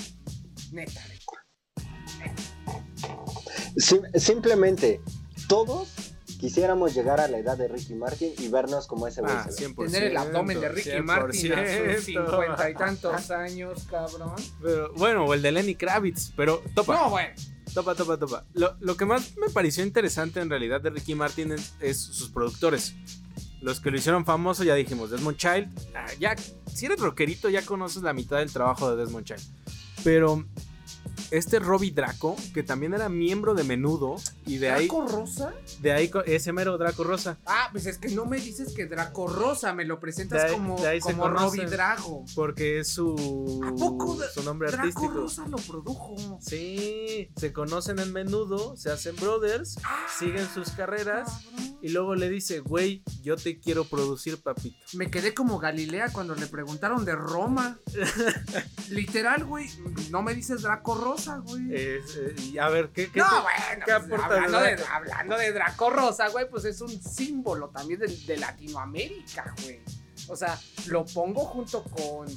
Neta, güey. Sim- simplemente, todos quisiéramos llegar a la edad de Ricky Martin y vernos como ese güey. Ah, se ve. 100%. Tener el abdomen de Ricky Martin a sus 100%. cincuenta y tantos años, cabrón. Pero, bueno, o el de Lenny Kravitz, pero topa, No, bueno. topa, topa, topa. Lo, lo que más me pareció interesante en realidad de Ricky Martin es, es sus productores. Los que lo hicieron famoso, ya dijimos, Desmond Child. ah, ya, si eres rockerito, ya conoces la mitad del trabajo de Desmond Child. Pero este Robbie Draco, que también era miembro de Menudo, y de ahí, ¿Draco Rosa? de ahí, ese mero Draco Rosa. Ah, pues es que no me dices que Draco Rosa, me lo presentas De ahí- como, de ahí se como. Robbie Drago. Porque es su, ¿A poco de- su nombre Draco artístico. Rosa lo produjo. Sí, se conocen en menudo, se hacen brothers, siguen sus carreras Cabrón. y luego le dice, güey, yo te quiero producir, papito. Me quedé como Galilea cuando le preguntaron de Roma. Literal, güey. No me dices Draco Rosa, güey. Es, eh, y a ver, ¿qué, qué no, te- bueno, qué pues, aporta hablando, de, Draco? hablando de Draco Rosa, güey, pues es un símbolo también de, de Latinoamérica, güey. O sea, lo pongo junto con,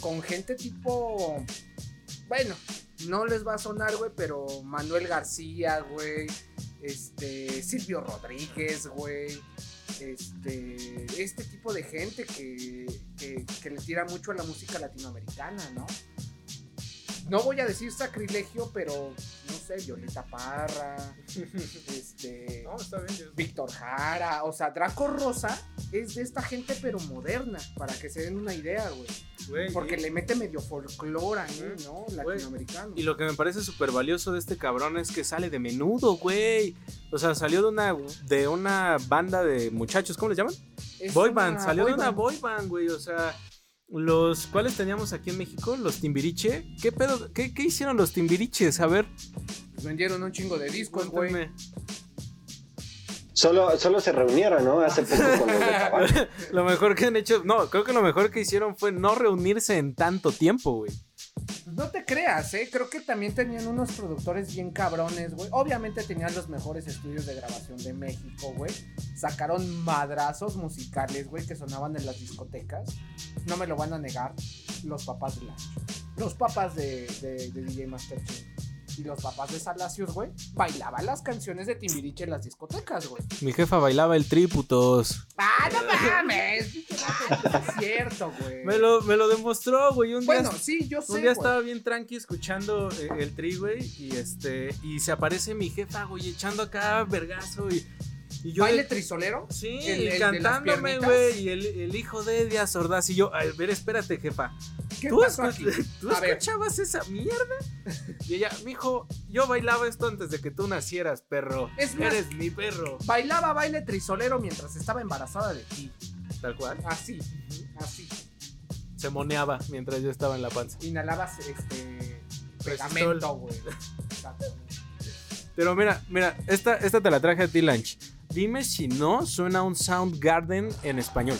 con gente tipo. Bueno, no les va a sonar, güey, pero Manuel García, güey. Este. Silvio Rodríguez, güey. Este. Este tipo de gente que, que, que le tira mucho a la música latinoamericana, ¿no? No voy a decir sacrilegio, pero no sé, Violeta Parra, este, No, está bien. Víctor Jara, o sea, Draco Rosa es de esta gente pero moderna, para que se den una idea, güey. Porque y- le mete medio folclore ahí, ¿no? Latinoamericano. Y lo que me parece súper valioso de este cabrón es que sale de menudo, güey. O sea, salió de una, de una banda de muchachos, ¿cómo les llaman? Es Boy una band, salió boy de una boy band, güey. O sea, los cuales teníamos aquí en México, los Timbiriche. ¿Qué pedo? ¿Qué, qué hicieron los Timbiriches? A ver, Vendieron un chingo de discos, güey. Solo, solo se reunieron, ¿no? Hace poco con los de. Lo mejor que han hecho, no, creo que lo mejor que hicieron fue no reunirse en tanto tiempo, güey. No te creas, ¿eh? Creo que también tenían unos productores bien cabrones, güey. Obviamente tenían los mejores estudios de grabación de México, güey. Sacaron madrazos musicales, güey, que sonaban en las discotecas. No me lo van a negar los papás de Lancho. Los papás de, de, DJ Master. Y los papás de Salacios, güey, bailaban las canciones de Timbiriche en las discotecas, güey. Mi jefa bailaba el tri, putos. ¡Ah, no mames! es cierto, güey. Me lo, me lo demostró, güey. Un Bueno, día, sí, yo sé, un día güey. estaba bien tranqui escuchando eh, el tri, güey. Y este, y se aparece mi jefa, güey, echando acá vergazo y, y yo. ¿Baile trisolero? Sí, El- cantándome, güey. Y el, el hijo de Díaz Ordaz. Y yo, a ver, espérate, jefa. ¿Qué ¿Tú, pasó escu- aquí? ¿tú A ver. escuchabas esa mierda? Y ella, mijo, yo bailaba esto antes de que tú nacieras, perro. Es más- Eres mi perro. Bailaba baile trisolero mientras estaba embarazada de ti. Tal cual. Así, así. Se moneaba mientras yo estaba en la panza. Inhalabas este Resistol. pegamento, güey. Pero mira, mira, esta, esta te la traje a ti, Lanch. Dime si no suena un Soundgarden en español.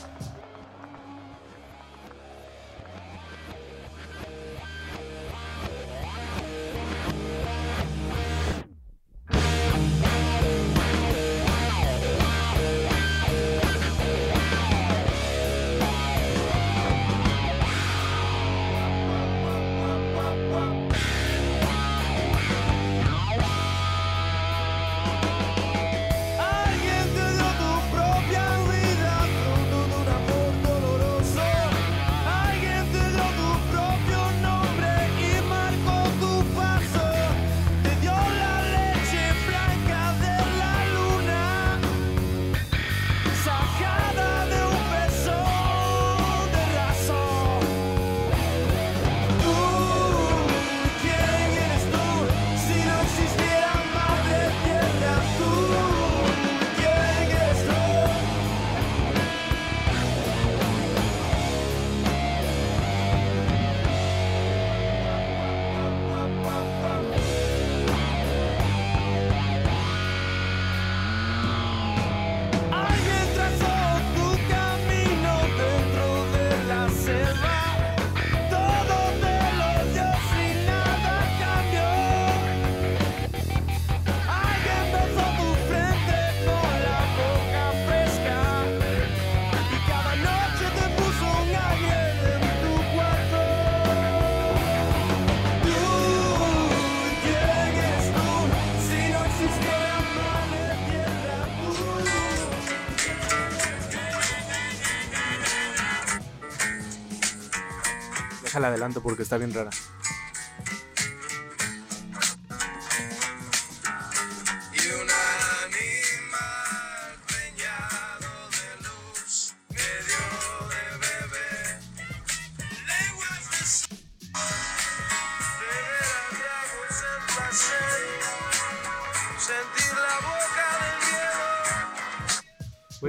Déjala adelanto porque está bien rara.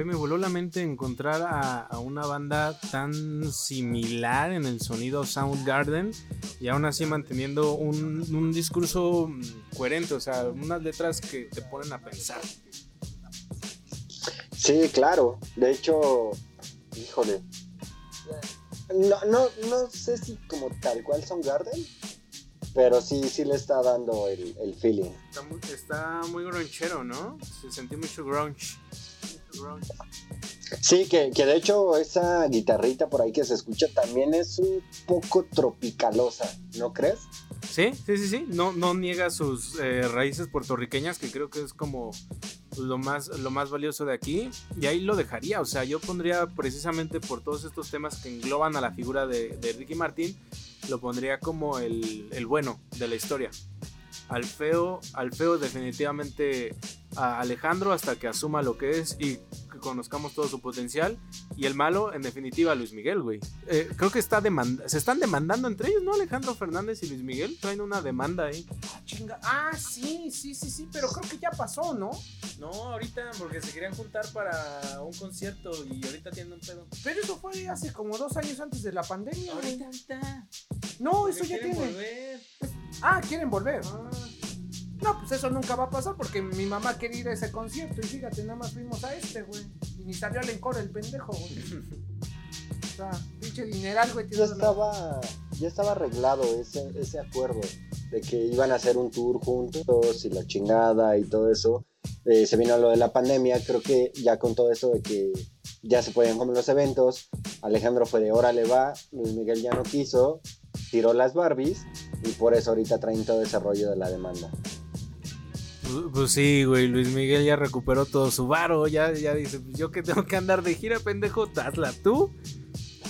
Me voló la mente encontrar a, a una banda tan similar en el sonido Soundgarden y aún así manteniendo un, un discurso mm, coherente, o sea, unas letras que te ponen a pensar. Sí, claro. De hecho, híjole. No, no, no sé si como tal cual son Garden, pero sí, sí le está dando el, el feeling. Está muy, está muy gronchero, ¿no? Se sentí mucho grunge. Sí, que, que de hecho esa guitarrita por ahí que se escucha también es un poco tropicalosa, ¿no crees? Sí, sí, sí, sí. No, no niega sus eh, raíces puertorriqueñas, que creo que es como lo más, lo más valioso de aquí. Y ahí lo dejaría. O sea, yo pondría precisamente por todos estos temas que engloban a la figura de, Ricky Martin, lo pondría como el, el bueno de la historia. Al feo, al feo definitivamente a Alejandro hasta que asuma lo que es y que conozcamos todo su potencial. Y el malo, en definitiva, Luis Miguel, güey. Eh, creo que está demanda se están demandando entre ellos, ¿no? Alejandro Fernández y Luis Miguel traen una demanda ahí. Ah, chinga. Ah, sí, sí, sí, sí, pero creo que ya pasó, ¿no? No, ahorita porque se querían juntar para un concierto y ahorita tienen un pedo. Pero eso fue hace como dos años antes de la pandemia, güey. ahorita. No, eso ya tiene. Ah, quieren volver. No, pues eso nunca va a pasar porque mi mamá quería ir a ese concierto y fíjate, nada más fuimos a este, güey. Y ni salió al encore el pendejo, güey. O sea, pinche dineral, güey. Ya estaba, ya estaba arreglado ese, ese acuerdo de que iban a hacer un tour juntos y la chingada y todo eso. Eh, se vino lo de la pandemia, creo que ya con todo esto de que ya se podían comer los eventos, Alejandro fue de órale va, Luis Miguel ya no quiso, tiró las Barbies y por eso ahorita traen todo ese rollo de la demanda. Pues, pues sí, güey, Luis Miguel ya recuperó todo su varo, ya, ya dice, pues yo que tengo que andar de gira, pendejo, hazla tú,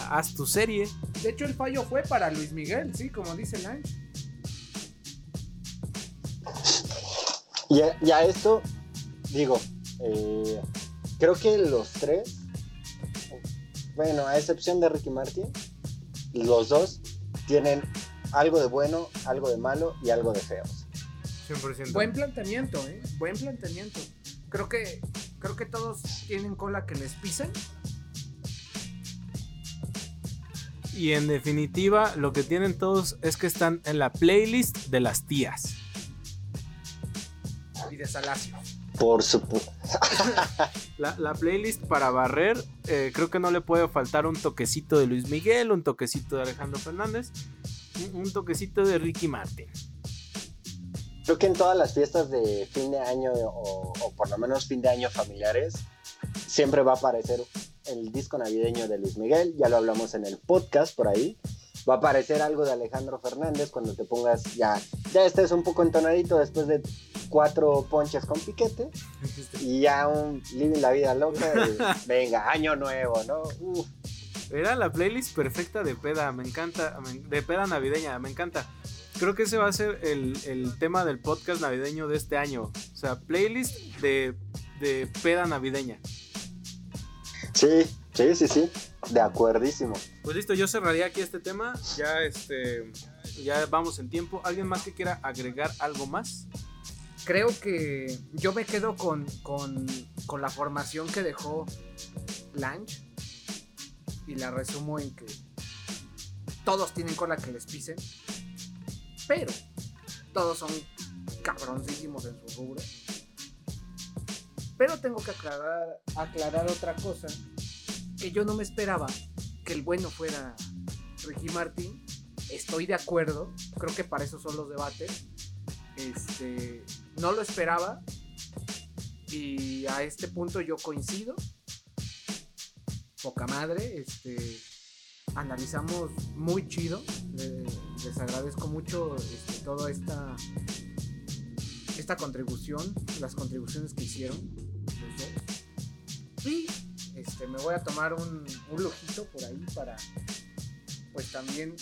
haz tu serie. De hecho, el fallo fue para Luis Miguel, sí, como dice Lange. Y a, y a esto, digo, eh, creo que los tres, bueno, a excepción de Ricky Martin, los dos tienen algo de bueno, algo de malo y algo de feos. 100%. Buen planteamiento, ¿eh? Buen planteamiento. Creo que, creo que todos tienen cola que les pisen. Y en definitiva, lo que tienen todos es que están en la playlist de las tías. Y de Salacio. Por supuesto. La, la playlist para barrer, eh, creo que no le puede faltar un toquecito de Luis Miguel, un toquecito de Alejandro Fernández, un, un toquecito de Ricky Martin. Creo que en todas las fiestas de fin de año o, o por lo menos fin de año familiares, siempre va a aparecer el disco navideño de Luis Miguel, ya lo hablamos en el podcast por ahí. Va a aparecer algo de Alejandro Fernández cuando te pongas ya, ya estés un poco entonadito después de cuatro ponches con piquete y ya un living la vida loca. y venga, año nuevo, ¿no? Uf. Era la playlist perfecta de peda, me encanta, de peda navideña, me encanta. Creo que ese va a ser el, el tema del podcast navideño de este año. O sea, playlist de, de peda navideña. Sí, sí, sí, sí, de acuerdísimo. Pues listo, yo cerraría aquí este tema. Ya este ya vamos en tiempo. ¿Alguien más que quiera agregar algo más? Creo que yo me quedo con, con, con la formación que dejó Lange. Y la resumo en que todos tienen cola que les pisen. Pero todos son cabroncísimos en su rubro. Pero tengo que aclarar, otra cosa. Que yo no me esperaba que el bueno fuera Ricky Martin. Estoy de acuerdo. Creo que para eso son los debates. Este, no lo esperaba. Y a este punto yo coincido. Poca madre. Este, analizamos muy chido. Le- les agradezco mucho este, toda esta, esta contribución. Las contribuciones que hicieron los dos. Y este, me voy a tomar un, un lujito por ahí para pues también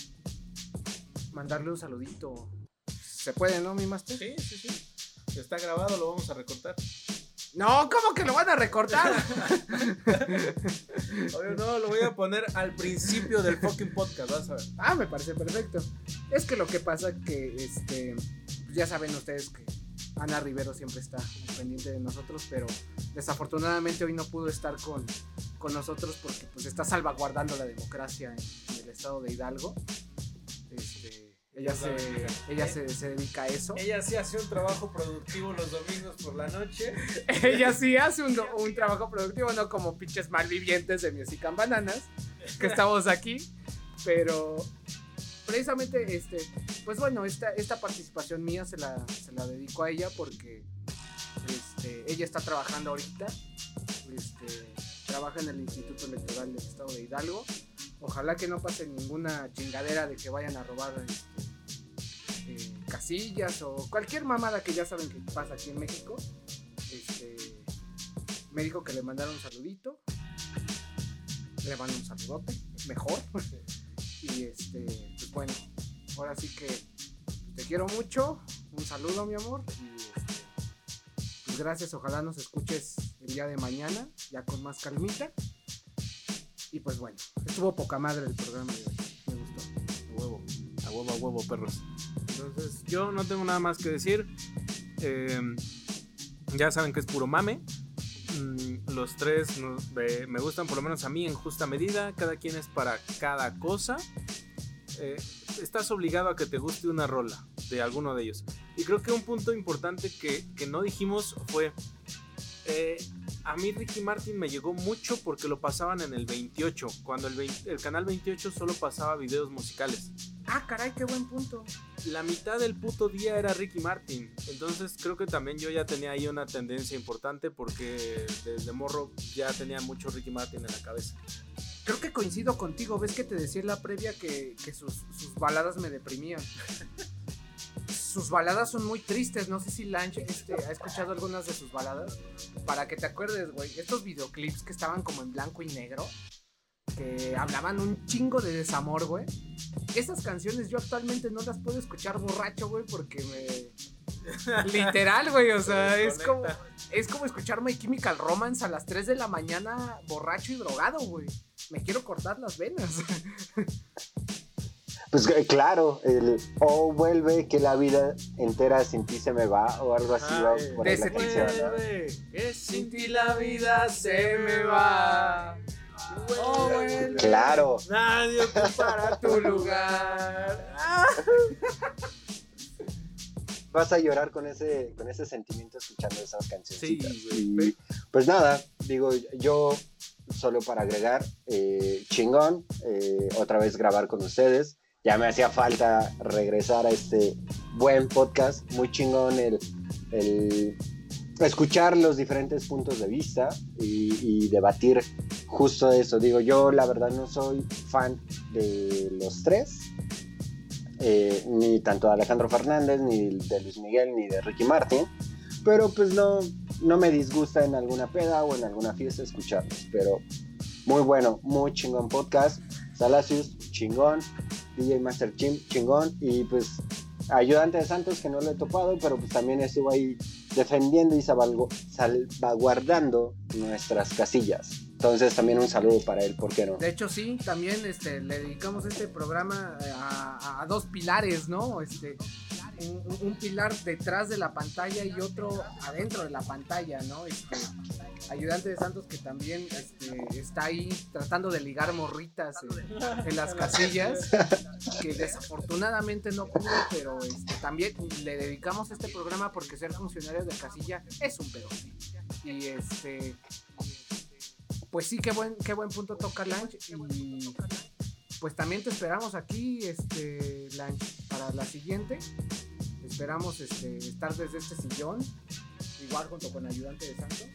mandarle un saludito. ¿Se puede, no, mi master? Sí, sí, sí. Está grabado, lo vamos a recortar. No, ¿cómo que lo van a recortar? Oye, no, lo voy a poner al principio del fucking podcast, vas a ver. ah, me parece perfecto. Es que lo que pasa que, este, ya saben ustedes que Ana Rivero siempre está pendiente de nosotros, pero desafortunadamente hoy no pudo estar con, con nosotros porque pues está salvaguardando la democracia en, en el estado de Hidalgo. Ella, se, ella se, se dedica a eso. Ella sí hace un trabajo productivo los domingos por la noche. Ella sí hace un, un trabajo productivo, no como pinches malvivientes de Music and Bananas, que estamos aquí. Pero precisamente, este, pues bueno, esta, esta participación mía se la, se la dedico a ella porque este, ella está trabajando ahorita. Este, trabaja en el Instituto Electoral del Estado de Hidalgo. Ojalá que no pase ninguna chingadera de que vayan a robar este, eh, casillas o cualquier mamada que ya saben que pasa aquí en México. Este, me dijo que le mandara un saludito. Le mando un saludote, mejor. y este, pues bueno, ahora sí que te quiero mucho. Un saludo, mi amor. Y este, pues gracias, ojalá nos escuches el día de mañana, ya con más calmita. Y pues bueno, estuvo poca madre el programa de hoy. Me gustó. A huevo, a huevo, a huevo, perros. Entonces, yo no tengo nada más que decir. Eh, ya saben que es puro mame. Mm, Los tres me gustan, por lo menos a mí, en justa medida. Cada quien es para cada cosa. Eh, estás obligado a que te guste una rola de alguno de ellos. Y creo que un punto importante que, que no dijimos fue. eh, a mí Ricky Martin me llegó mucho porque lo pasaban en el 28, cuando el, 20 el canal 28 solo pasaba videos musicales. Ah, caray, qué buen punto. La mitad del puto día era Ricky Martin. Entonces creo que también yo ya tenía ahí una tendencia importante porque desde morro ya tenía mucho Ricky Martin en la cabeza. Creo que coincido contigo. Ves que te decía en la previa que, que sus, sus baladas me deprimían. sus baladas son muy tristes. No sé si Lange este, ha escuchado algunas de sus baladas. Para que te acuerdes, güey. Estos videoclips que estaban como en blanco y negro. Que hablaban un chingo de desamor, güey. Esas canciones yo actualmente no las puedo escuchar borracho, güey, porque me. Literal, güey. O sea, es como. Es como escuchar My Chemical Romance a las 3 de la mañana borracho y drogado, güey. Me quiero cortar las venas. Pues eh, claro, el o vuelve que la vida entera sin ti se me va o algo así va por la ese canción. ¿no? Vuelve, que Sin ti la vida se me va. Oh, vuelve. Claro, Nadie ocupará Tu lugar. vas a llorar con ese, con ese sentimiento escuchando esas cancioncitas. Sí, pues nada, digo, yo solo para agregar, eh, chingón, eh, otra vez grabar con ustedes. Ya me hacía falta regresar a este buen podcast, muy chingón el, el escuchar los diferentes puntos de vista y, debatir justo eso. Digo, yo la verdad no soy fan de los tres, eh, ni tanto de Alejandro Fernández, ni de Luis Miguel, ni de Ricky Martin, pero pues no, no me disgusta en alguna peda o en alguna fiesta escucharlos, pero muy bueno, muy chingón podcast, Salacius, chingón, DJ Master Chim, chingón, y pues ayudante de Santos que no lo he topado, pero pues también estuvo ahí defendiendo y salvagu- salvaguardando nuestras casillas. Entonces también un saludo para él, ¿por qué no? De hecho, sí, también este, le dedicamos este programa eh, a, a dos pilares, ¿no? Este, un, pilar detrás de la pantalla y otro adentro de la pantalla, ¿no? Este, ayudante de Santos que también este, está ahí tratando de ligar morritas en, en las casillas, que desafortunadamente no pudo, pero este, también le dedicamos este programa porque ser funcionario de casilla es un pedo. Y este pues sí, qué buen, qué buen punto toca Lange. Y pues también te esperamos aquí, este, para la siguiente. Esperamos este, estar desde este sillón, igual junto con ayudante de Santos.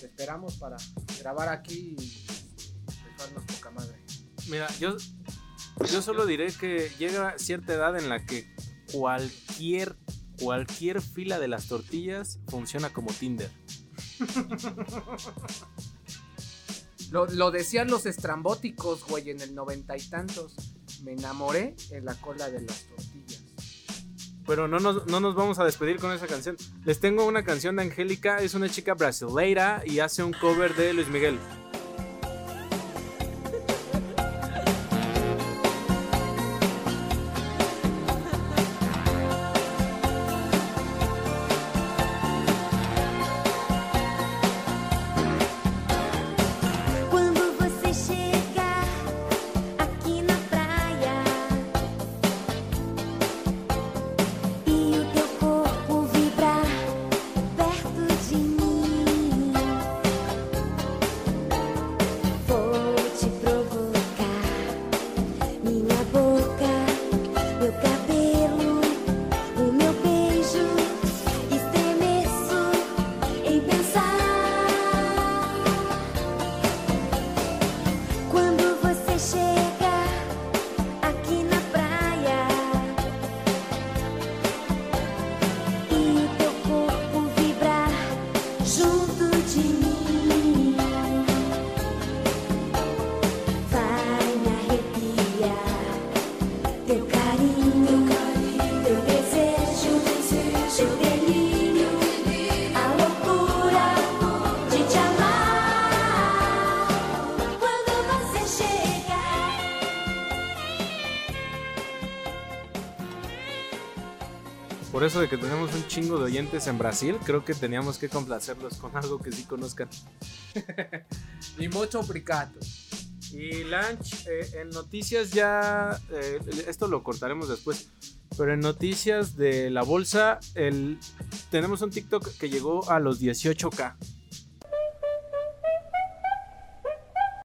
Te esperamos para grabar aquí y dejarnos poca madre. Mira, yo, yo solo diré que llega cierta edad en la que cualquier, cualquier fila de las tortillas funciona como Tinder. Lo, lo decían los estrambóticos, güey, en el noventa y tantos. Me enamoré en la cola de las tortillas. Pero no nos, no nos vamos a despedir con esa canción. Les tengo una canción de Angélica, es una chica brasileira y hace un cover de Luis Miguel. Chingo de oyentes en Brasil, creo que teníamos que complacerlos con algo que sí conozcan. Y mucho brigato. Y Lanch, eh, en noticias ya, eh, esto lo cortaremos después, pero en noticias de la bolsa, el, tenemos un TikTok que llegó a los 18k.